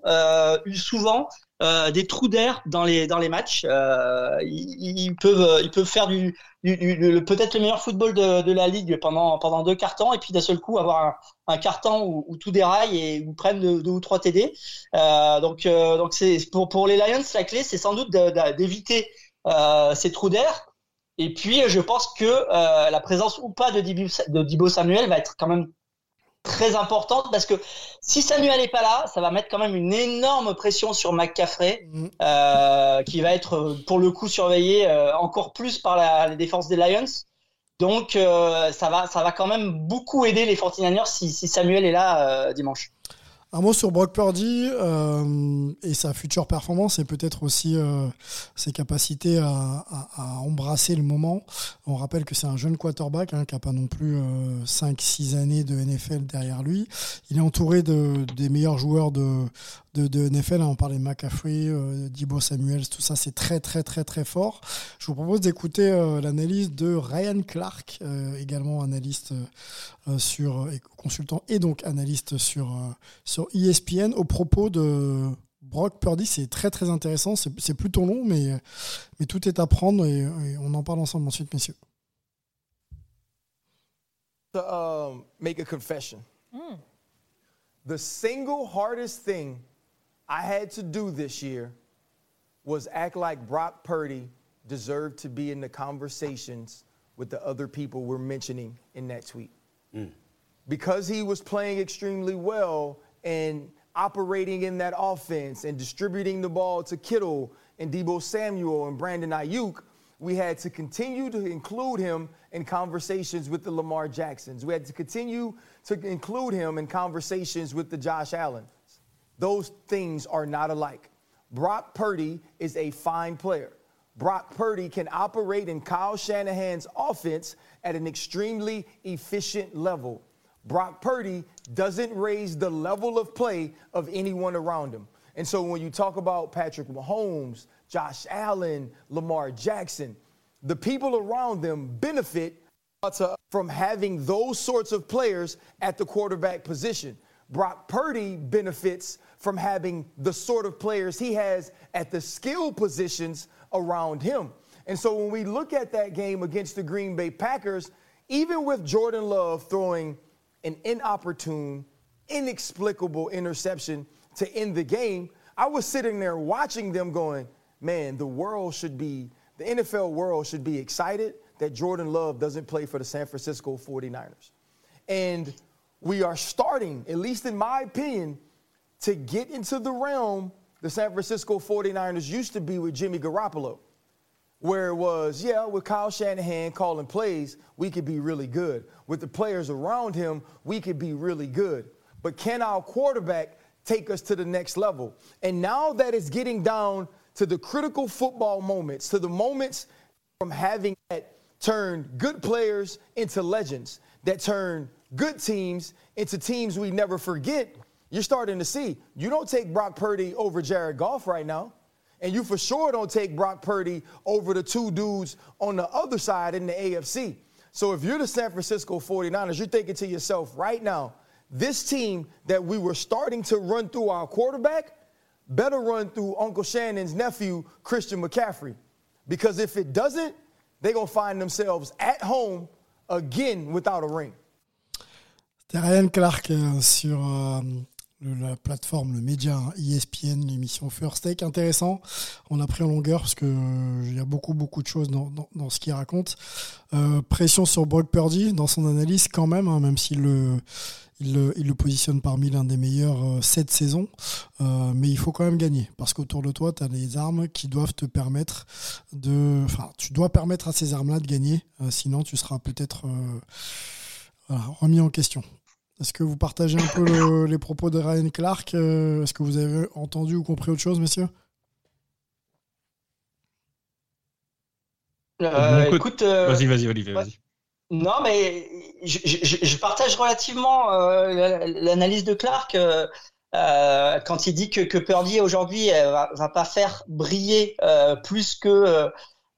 eu souvent euh, des trous d'air dans les dans les matchs. Euh, ils, peuvent ils peuvent faire du, peut-être le meilleur football de, de, la ligue pendant pendant deux temps et puis d'un seul coup avoir un, un quart temps où, tout déraille et où prennent deux, ou trois TD. Euh, donc donc c'est pour pour les Lions la clé c'est sans doute d'éviter ces trous d'air. Et puis je pense que la présence ou pas de Dibo, de Dibo Samuel va être quand même très importante parce que si Samuel n'est pas là, ça va mettre quand même une énorme pression sur McCaffrey, mm. euh, qui va être pour le coup surveillé euh, encore plus par la, les défenses des Lions. Donc euh, ça va, ça va quand même beaucoup aider les 49ers si, si Samuel est là dimanche. Un mot sur Brock Purdy euh, et sa future performance et peut-être aussi euh, ses capacités à, embrasser le moment. On rappelle que c'est un jeune quarterback hein, qui n'a pas non plus 5-6 euh, années de NFL derrière lui. Il est entouré de, des meilleurs joueurs de, de, de NFL. Hein, on parlait de McCaffrey, euh, Dibo Samuels, tout ça, c'est très très très très fort. Je vous propose d'écouter euh, l'analyse de Ryan Clark, euh, également analyste sur consultant et donc analyste sur sur ESPN au propos de Brock Purdy. C'est très très intéressant. C'est plutôt long, mais mais tout est à prendre et, on en parle ensemble ensuite, messieurs. To, um, make a confession. Mm. The single hardest thing I had to do this year was act like Brock Purdy deserved to be in the conversations with the other people we're mentioning in that tweet. Mm. Because he was playing extremely well and operating in that offense and distributing the ball to Kittle and Debo Samuel and Brandon Ayuk, we had to continue to include him in conversations with the Lamar Jacksons. We had to continue to include him in conversations with the Josh Allen. Those things are not alike. Brock Purdy is a fine player. Brock Purdy can operate in Kyle Shanahan's offense at an extremely efficient level. Brock Purdy doesn't raise the level of play of anyone around him. And so when you talk about Patrick Mahomes, Josh Allen, Lamar Jackson, the people around them benefit from having those sorts of players at the quarterback position. Brock Purdy benefits from having the sort of players he has at the skill positions around him. And so when we look at that game against the Green Bay Packers, even with Jordan Love throwing an inopportune, inexplicable interception to end the game, I was sitting there watching them going, man, the world should be, the NFL world should be excited that Jordan Love doesn't play for the San Francisco 49ers. And we are starting, at least in my opinion, to get into the realm the San Francisco 49ers used to be with Jimmy Garoppolo, where it was, yeah, with Kyle Shanahan calling plays, we could be really good. With the players around him, we could be really good. But can our quarterback take us to the next level? And now that it's getting down to the critical football moments, to the moments from having that turn good players into legends, that turn good teams into teams we never forget, you're starting to see. You don't take Brock Purdy over Jared Goff right now. And you for sure don't take Brock Purdy over the two dudes on the other side in the AFC. So if you're the San Francisco 49ers, you're thinking to yourself right now, this team that we were starting to run through our quarterback better run through Uncle Shannon's nephew, Christian McCaffrey. Because if it doesn't, they're going to find themselves at home again without a ring. C'était Ryan Clark euh, sur euh, la plateforme, le média ESPN, l'émission First Take. Intéressant. On a pris en longueur parce que euh, il y a beaucoup, beaucoup de choses dans, ce qu'il raconte. Pression sur Brock Purdy dans son analyse quand même, hein, même s'il le, il le, il positionne parmi l'un des meilleurs cette saison. Mais il faut quand même gagner parce qu'autour de toi, tu as des armes qui doivent te permettre de. Enfin, tu dois permettre à ces armes-là de gagner. Sinon, tu seras peut-être remis en question. Est-ce que vous partagez un peu le, les propos de Ryan Clark euh, Est-ce que vous avez entendu ou compris autre chose, messieurs? Euh, Écoute, euh, vas-y, vas-y, Olivier, vas-y. Non, mais je, je, je partage relativement euh, l'analyse de Clark quand il dit que, que Purdy aujourd'hui va, va pas faire briller plus que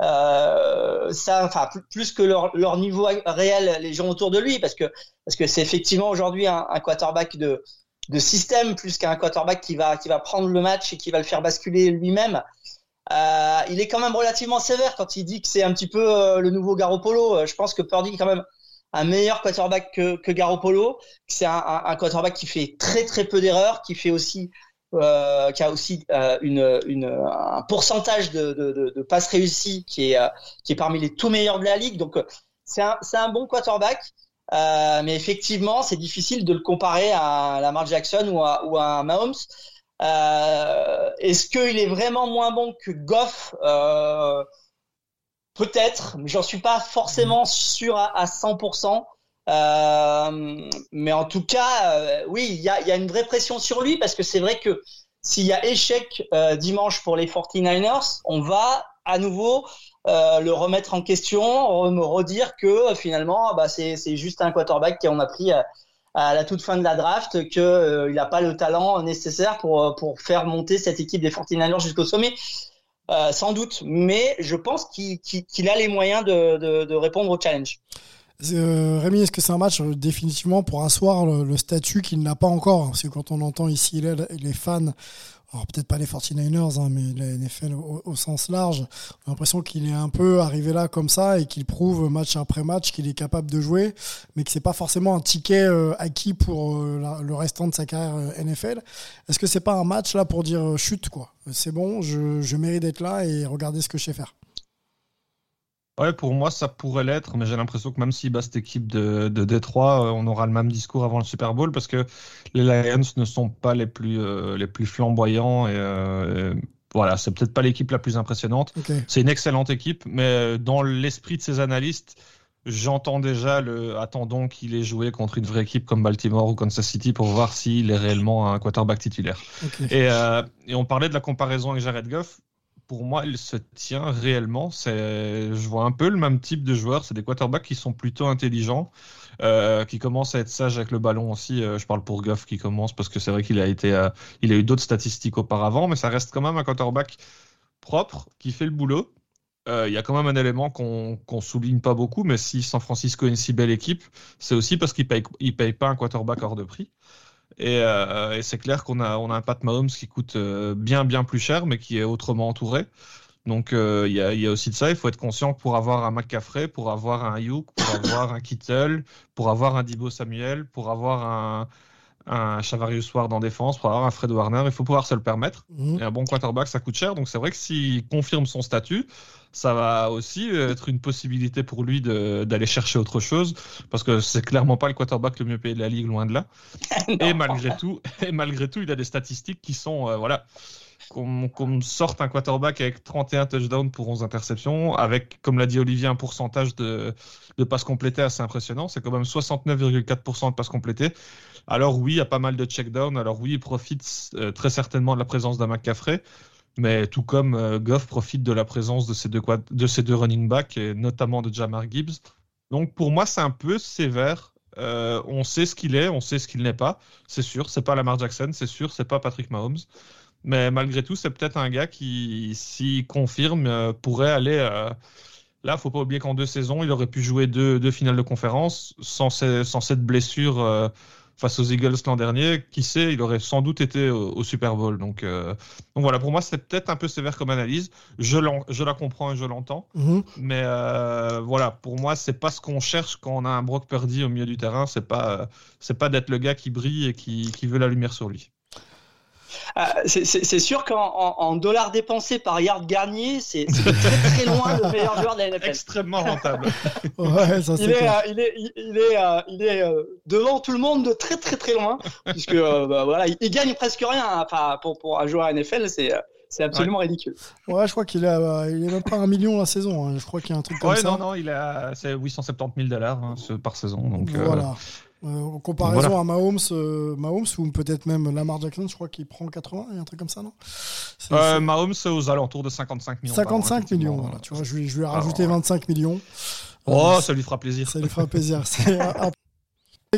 euh, ça, enfin plus que leur, niveau réel, les gens autour de lui, parce que parce que c'est effectivement aujourd'hui un, quarterback de de système plus qu'un quarterback qui va qui va prendre le match et qui va le faire basculer lui-même. Euh, il est quand même relativement sévère quand il dit que c'est un petit peu euh, le nouveau Garoppolo. Je pense que Purdy est quand même un meilleur quarterback que, que Garoppolo. C'est un, quarterback qui fait très très peu d'erreurs, qui fait aussi euh, qui a aussi euh, une, une, un pourcentage de, de, de, passes réussies qui est, euh, qui est parmi les tout meilleurs de la ligue. Donc, c'est un, un bon quarterback. Mais effectivement, c'est difficile de le comparer à Lamar Jackson ou à, ou à Mahomes. Est-ce qu'il est vraiment moins bon que Goff? Peut-être, mais j'en suis pas forcément sûr à, à 100%. Euh, mais en tout cas, euh, oui, il y a, une vraie pression sur lui parce que c'est vrai que s'il y a échec euh, dimanche pour les 49ers, on va à nouveau le remettre en question, me redire que finalement, bah, c'est juste un quarterback qu'on a pris à, la toute fin de la draft, qu'il n'a pas le talent nécessaire pour, faire monter cette équipe des 49ers jusqu'au sommet. Sans doute, mais je pense qu'il qu a les moyens de répondre au challenge. Euh, Rémi, est-ce que c'est un match euh, définitivement pour asseoir le, statut qu'il n'a pas encore Parce que quand on entend ici les, fans, alors peut-être pas les 49ers, hein, mais la NFL au, sens large, on a l'impression qu'il est un peu arrivé là comme ça et qu'il prouve match après match qu'il est capable de jouer, mais que c'est pas forcément un ticket euh, acquis pour le restant de sa carrière NFL. Est-ce que c'est pas un match là pour dire chute quoi? C'est bon, je, je mérite d'être là et regardez ce que je sais faire. Ouais, pour moi, ça pourrait l'être, mais j'ai l'impression que même s'il bat cette équipe de, de Détroit, euh, on aura le même discours avant le Super Bowl parce que les Lions ne sont pas les plus, euh, les plus flamboyants et, euh, et voilà, c'est peut-être pas l'équipe la plus impressionnante. Okay. C'est une excellente équipe, mais dans l'esprit de ces analystes, j'entends déjà le attendons qu'il ait joué contre une vraie équipe comme Baltimore ou Kansas City pour voir s'il est réellement un quarterback titulaire. Okay. Et, euh, et on parlait de la comparaison avec Jared Goff pour moi, il se tient réellement. Je vois un peu le même type de joueurs. C'est des quarterbacks qui sont plutôt intelligents, euh, qui commencent à être sages avec le ballon aussi. Euh, je parle pour Goff qui commence parce que c'est vrai qu'il a euh, a eu d'autres statistiques auparavant, mais ça reste quand même un quarterback propre qui fait le boulot. Il y a quand même un élément qu'on qu'on souligne pas beaucoup, mais si San Francisco est une si belle équipe, c'est aussi parce qu'il il paye pas un quarterback hors de prix. Euh, et, c'est clair qu'on a, on a un Pat Mahomes qui coûte euh, bien, bien plus cher, mais qui est autrement entouré. Donc euh, il y, a, y, a, aussi de ça. Il faut être conscient pour avoir un McCaffrey, pour avoir un Ayuk, pour avoir un Kittle, pour avoir un Dibo Samuel, pour avoir un, un Chavarius Ward en défense, pour avoir un Fred Warner, il faut pouvoir se le permettre. Mhm. Et un bon quarterback, ça coûte cher. Donc c'est vrai que s'il confirme son statut, ça va aussi être une possibilité pour lui d'aller chercher autre chose, parce que c'est clairement pas le quarterback le mieux payé de la ligue, loin de là. et malgré tout, et malgré tout, il a des statistiques qui sont, euh, voilà, qu'on sorte un quarterback avec 31 touchdowns pour 11 interceptions, avec, comme l'a dit Olivier, un pourcentage de, de passes complétées assez impressionnant. C'est quand même 69,4% de passes complétées. Alors oui, il y a pas mal de check-down. Alors oui, il profite euh, très certainement de la présence d'un McCaffrey. Mais tout comme euh, Goff profite de la présence de ces deux, running backs, et notamment de Jamar Gibbs. Donc pour moi, c'est un peu sévère. Euh, on sait ce qu'il est, on sait ce qu'il n'est pas. C'est sûr, c'est pas Lamar Jackson, c'est sûr, c'est pas Patrick Mahomes. Mais malgré tout, c'est peut-être un gars qui, s'il confirme, pourrait aller. Là, faut pas oublier qu'en deux saisons, il aurait pu jouer deux, finales de conférence sans cette blessure face aux Eagles l'an dernier, qui sait, il aurait sans doute été au, Super Bowl. Donc, euh, donc voilà, pour moi, c'est peut-être un peu sévère comme analyse. Je, je la comprends et je l'entends. Mhm. Mais euh, voilà, pour moi, c'est pas ce qu'on cherche quand on a un Brock Purdy au milieu du terrain. C'est pas, c'est pas d'être le gars qui brille et qui, qui veut la lumière sur lui. Euh, c'est sûr qu'en dollars dépensés par Yard Garnier, c'est très très loin le meilleur joueur de la NFL. Extrêmement rentable. il, est, il, est, il, est, euh, il est euh, devant tout le monde de très très très loin, puisque bah, voilà, il, gagne presque rien. Hein. Enfin, pour, pour un joueur NFL, c'est c'est absolument ridicule. Ouais, je crois qu'il a, il est même pas un million la saison. Hein. Je crois qu'il y a un truc comme ouais, ça. Non, non, il a, c'est 870 000 dollars hein, par saison. Donc, voilà. Euh, en comparaison à Mahomes, euh, Mahomes ou peut-être même Lamar Jackson, je crois qu'il prend 80, il y a un truc comme ça, non euh, Mahomes, c'est aux alentours de 55 millions. 55 millions, voilà, tu vois, je lui, je lui ai rajouté 25 millions. Oh, ça lui fera plaisir. Ça lui fera plaisir.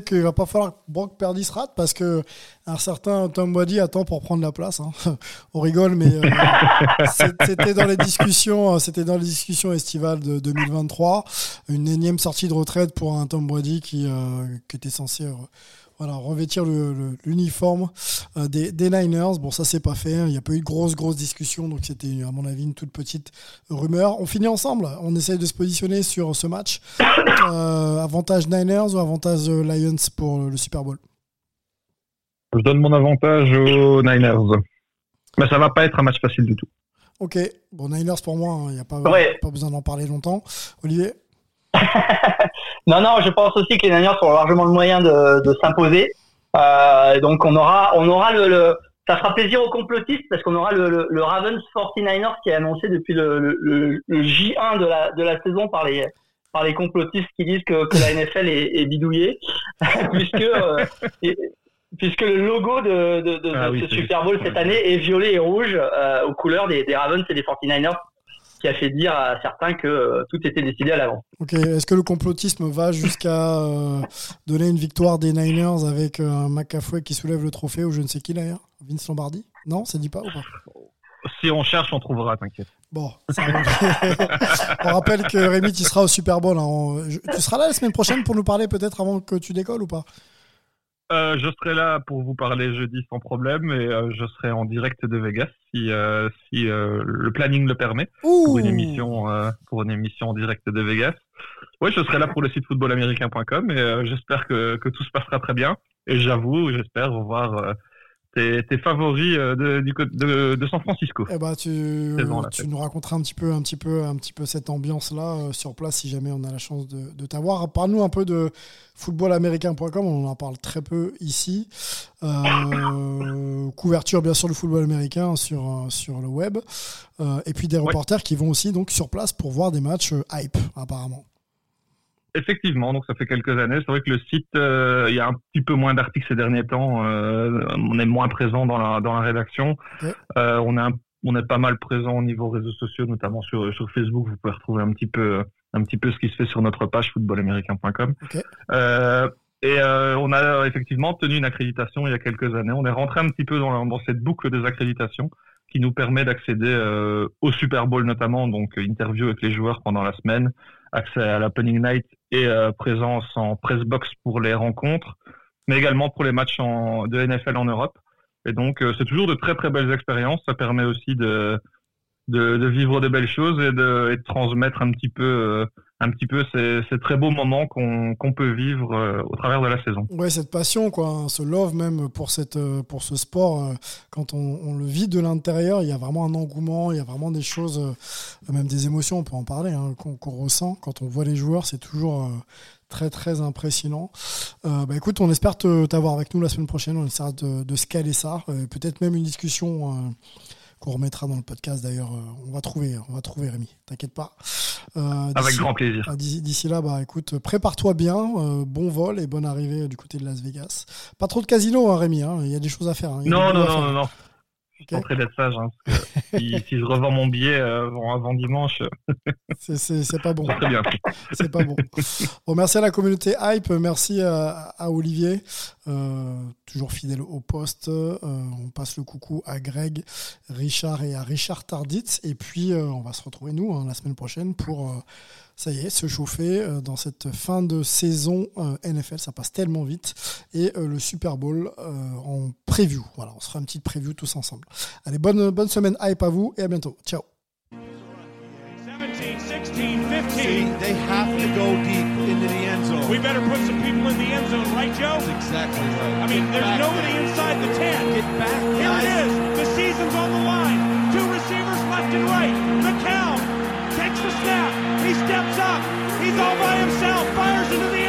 qu'il va pas falloir que Brock Purdy se rate parce que un certain Tom Brady attend pour prendre la place. Hein. On rigole, mais euh, c'était dans les discussions, euh, c'était dans les discussions estivales de 2023, une énième sortie de retraite pour un Tom Brady qui, euh, qui était censé voilà, revêtir l'uniforme euh, des, Niners. Bon, ça, c'est pas fait. Hein. Il n'y a pas eu de grosse, grosse discussion. Donc, c'était, à mon avis, une toute petite rumeur. On finit ensemble. On essaye de se positionner sur ce match. Euh, avantage Niners ou avantage euh, Lions pour le Super Bowl? Je donne mon avantage aux Niners. Mais ça va pas être un match facile du tout. Ok. Bon, Niners pour moi, il hein, n'y a pas, pas besoin d'en parler longtemps. Olivier? Non, non, je pense aussi que les Niners auront largement le moyen de, de s'imposer. Euh, donc on aura, on aura le, le, ça fera plaisir aux complotistes parce qu'on aura le, le, Ravens 49ers qui est annoncé depuis le, le, J1 de la, de la saison par les, par les complotistes qui disent que, que la NFL est, est bidouillée, puisque, euh, puisque le logo de, de, de, ah ce Super Bowl cette année est violet et rouge euh, aux couleurs des, des Ravens et des 49ers qui a fait dire à certains que euh, tout était décidé à l'avance. Ok, est-ce que le complotisme va jusqu'à euh, donner une victoire des Niners avec euh, un McAfee qui soulève le trophée ou je ne sais qui d'ailleurs? Vince Lombardi? Non, ça dit pas ou pas? Si on cherche, on trouvera, t'inquiète. Bon, on rappelle que Rémi, tu seras au Super Bowl. Hein. Tu seras là la semaine prochaine pour nous parler peut-être avant que tu décolles ou pas? Euh, je serai là pour vous parler jeudi sans problème et euh, je serai en direct de Vegas si, euh, si le planning le permet pour une émission pour une émission en direct de Vegas. Oui, je serai là pour le site footballaméricain.com et j'espère que, que tout se passera très bien. Et j'avoue, j'espère revoir tes, favoris euh, de, de, San Francisco. Eh ben, tu, nous raconteras un petit peu, un petit peu, un petit peu cette ambiance-là euh, sur place si jamais on a la chance de, t'avoir. Parle-nous un peu de footballaméricain.com, on en parle très peu ici. Euh, couverture bien sûr du football américain sur, sur le web. et puis des reporters qui vont aussi donc sur place pour voir des matchs hype apparemment. Effectivement, donc ça fait quelques années. C'est vrai que le site, euh, il y a un petit peu moins d'articles ces derniers temps. Euh, on est moins présent dans la, dans la rédaction. Euh, on on est pas mal présent au niveau réseaux sociaux, notamment sur, sur Facebook. Vous pouvez retrouver un petit peu, un petit peu ce qui se fait sur notre page footballaméricain.com. Et on a effectivement tenu une accréditation il y a quelques années. On est rentré un petit peu dans, dans cette boucle des accréditations qui nous permet d'accéder au Super Bowl notamment, donc interview avec les joueurs pendant la semaine, accès à l'opening night et euh, présence en press box pour les rencontres, mais également pour les matchs de NFL en Europe. Et donc, euh, c'est toujours de très très belles expériences. Ça permet aussi de, de, vivre de belles choses et de, et de transmettre un petit peu, euh, un petit peu ces, très beaux moments qu'on peut vivre euh, au travers de la saison. Ouais, cette passion, quoi, hein, ce love même pour, pour ce sport, quand on, le vit de l'intérieur, il y a vraiment un engouement, il y a vraiment des choses, même des émotions, on peut en parler, hein, qu'on ressent quand on voit les joueurs, c'est toujours très très impressionnant. Euh, bah, écoute, on espère t'avoir avec nous la semaine prochaine. On essaiera de, de se caler ça. Euh, peut-être même une discussion euh, qu'on remettra dans le podcast d'ailleurs. on va trouver, on va trouver Rémi. T'inquiète pas. avec grand plaisir. D'ici là, bah écoute, prépare-toi bien. bon vol et bonne arrivée du côté de Las Vegas. Pas trop de casino, hein, Rémi. Hein. Il y a des choses à faire. Hein. Non, non, non, non, non. Je suis d'être sage. Hein, si, si, je revends mon billet euh, avant dimanche, c'est pas bon. Très bien. C'est pas bon. Bon, merci à la communauté Hype, merci à, à Olivier, euh, toujours fidèle au poste. Euh, on passe le coucou à Greg, Richard et à Richard Tarditz. Et puis, euh, on va se retrouver nous hein, la semaine prochaine pour euh, ça y est, se chauffer euh, dans cette fin de saison euh, NFL. Ça passe tellement vite. Et euh, le Super Bowl en preview. Voilà, on se fera une petite preview tous ensemble. Allez, bonne, bonne semaine hype à vous et à bientôt. Ciao. 17, 16, 15. See, they have to go deep into the end zone. We better put some people in the end zone, right, Joe? That's exactly right. I mean, Get there's nobody there. inside the 10. Get back. Here it is. The season's on the line. Two receivers left and right. steps up. He's all by himself, fires into the